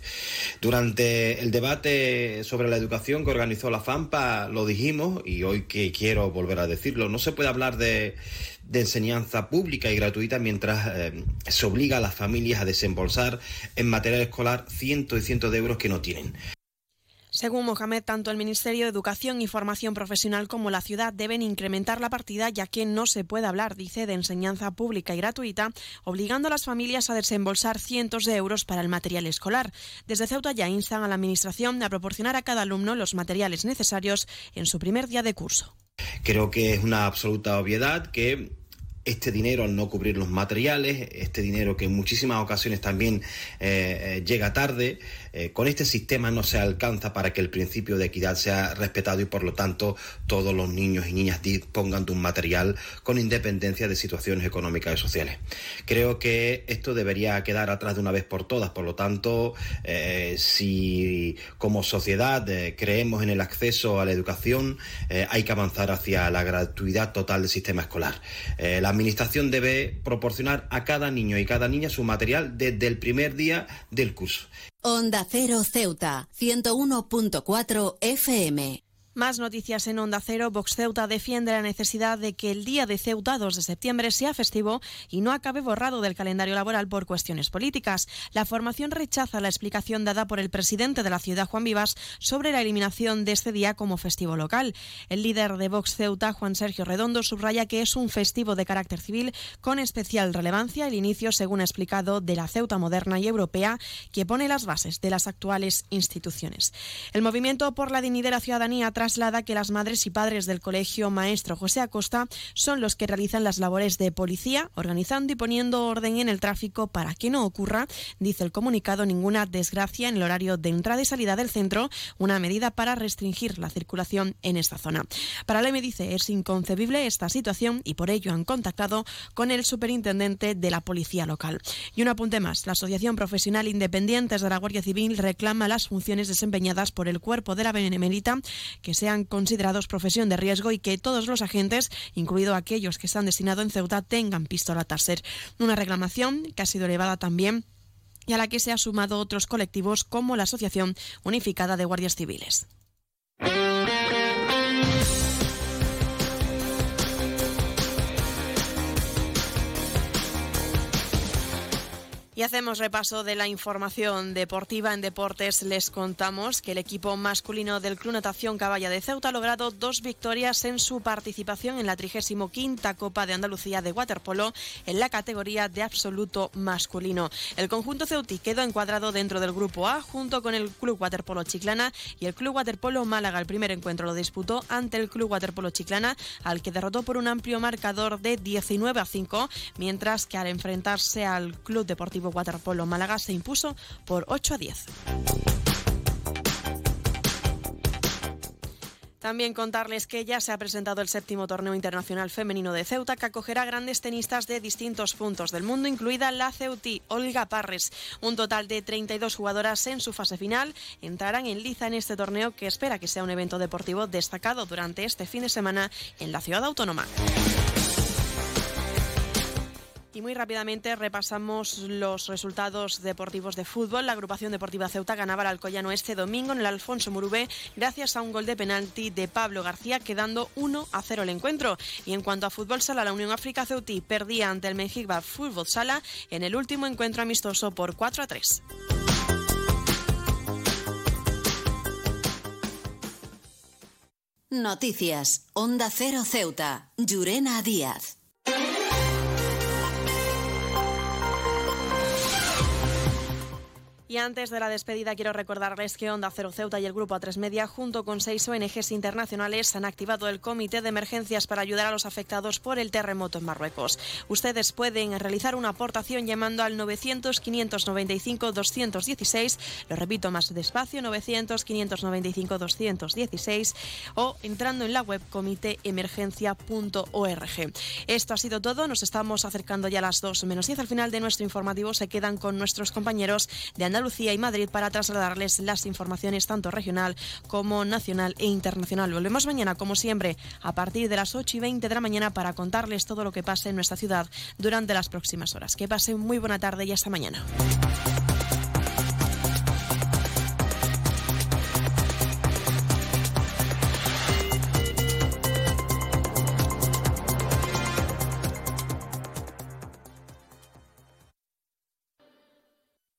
Speaker 28: Durante el debate sobre la educación que organizó la FAMPA, lo dijimos, y hoy que quiero volver a decirlo, no se puede hablar de, de enseñanza pública y gratuita mientras eh, se obliga a las familias a desembolsar en material escolar cientos y cientos de euros que no tienen.
Speaker 3: Según Mohamed, tanto el Ministerio de Educación y Formación Profesional como la ciudad deben incrementar la partida, ya que no se puede hablar, dice, de enseñanza pública y gratuita, obligando a las familias a desembolsar cientos de euros para el material escolar. Desde Ceuta ya instan a la Administración a proporcionar a cada alumno los materiales necesarios en su primer día de curso.
Speaker 28: Creo que es una absoluta obviedad que este dinero al no cubrir los materiales, este dinero que en muchísimas ocasiones también eh, eh, llega tarde, eh, con este sistema no se alcanza para que el principio de equidad sea respetado y por lo tanto todos los niños y niñas dispongan de un material con independencia de situaciones económicas y sociales. Creo que esto debería quedar atrás de una vez por todas, por lo tanto, si como sociedad creemos en el acceso a la educación, hay que avanzar hacia la gratuidad total del sistema escolar. La Administración debe proporcionar a cada niño y cada niña su material desde el primer día del curso.
Speaker 7: Onda Cero Ceuta, 101.4 FM.
Speaker 3: Más noticias en Onda Cero. Vox Ceuta defiende la necesidad de que el día de Ceuta, 2 de septiembre, sea festivo y no acabe borrado del calendario laboral por cuestiones políticas. La formación rechaza la explicación dada por el presidente de la ciudad, Juan Vivas, sobre la eliminación de este día como festivo local. El líder de Vox Ceuta, Juan Sergio Redondo, subraya que es un festivo de carácter civil con especial relevancia el inicio, según ha explicado, de la Ceuta moderna y europea que pone las bases de las actuales instituciones. El movimiento por la dignidad de la ciudadanía traslada que las madres y padres del Colegio Maestro José Acosta son los que realizan las labores de policía, organizando y poniendo orden en el tráfico para que no ocurra, dice el comunicado, ninguna desgracia en el horario de entrada y salida del centro, una medida para restringir la circulación en esta zona. Para la dice es inconcebible esta situación y por ello han contactado con el superintendente de la policía local. Y un apunte más, la Asociación Profesional Independientes de la Guardia Civil reclama las funciones desempeñadas por el cuerpo de la Benemérita que sean considerados profesión de riesgo y que todos los agentes, incluido aquellos que están destinados en Ceuta, tengan pistola taser. Una reclamación que ha sido elevada también y a la que se han sumado otros colectivos como la Asociación Unificada de Guardias Civiles. Y hacemos repaso de la información deportiva. En deportes les contamos que el equipo masculino del Club Natación Caballa de Ceuta ha logrado dos victorias en su participación en la 35 Copa de Andalucía de Waterpolo en la categoría de absoluto masculino. El conjunto ceutí quedó encuadrado dentro del grupo A junto con el Club Waterpolo Chiclana y el Club Waterpolo Málaga. El primer encuentro lo disputó ante el Club Waterpolo Chiclana al que derrotó por un amplio marcador de 19 a 5, mientras que al enfrentarse al Club Deportivo Waterpolo Málaga se impuso por 8 a 10. También contarles que ya se ha presentado el séptimo torneo internacional femenino de Ceuta que acogerá grandes tenistas de distintos puntos del mundo, incluida la ceutí Olga Parres. Un total de 32 jugadoras en su fase final entrarán en liza en este torneo que espera que sea un evento deportivo destacado durante este fin de semana en la ciudad autónoma. Y muy rápidamente repasamos los resultados deportivos de fútbol. La agrupación deportiva Ceuta ganaba al Alcoyano este domingo en el Alfonso Murubé gracias a un gol de penalti de Pablo García, quedando 1 a 0 el encuentro. Y en cuanto a fútbol sala, la Unión África Ceutí perdía ante el Mejigba Fútbol Sala en el último encuentro amistoso por 4 a 3.
Speaker 7: Noticias. Onda Cero Ceuta. Llurena Díaz.
Speaker 3: Y antes de la despedida quiero recordarles que Onda Cero Ceuta y el Grupo A3 Media junto con seis ONGs internacionales han activado el Comité de Emergencias para ayudar a los afectados por el terremoto en Marruecos. Ustedes pueden realizar una aportación llamando al 900 595 216, lo repito más despacio, 900 595 216 o entrando en la web comitéemergencia.org. Esto ha sido todo, nos estamos acercando ya a las 2 menos 10 al final de nuestro informativo se quedan con nuestros compañeros de Andalucía y Madrid para trasladarles las informaciones tanto regional como nacional e internacional. Volvemos mañana, como siempre, a partir de las 8 y 20 de la mañana para contarles todo lo que pase en nuestra ciudad durante las próximas horas. Que pasen muy buena tarde y hasta mañana.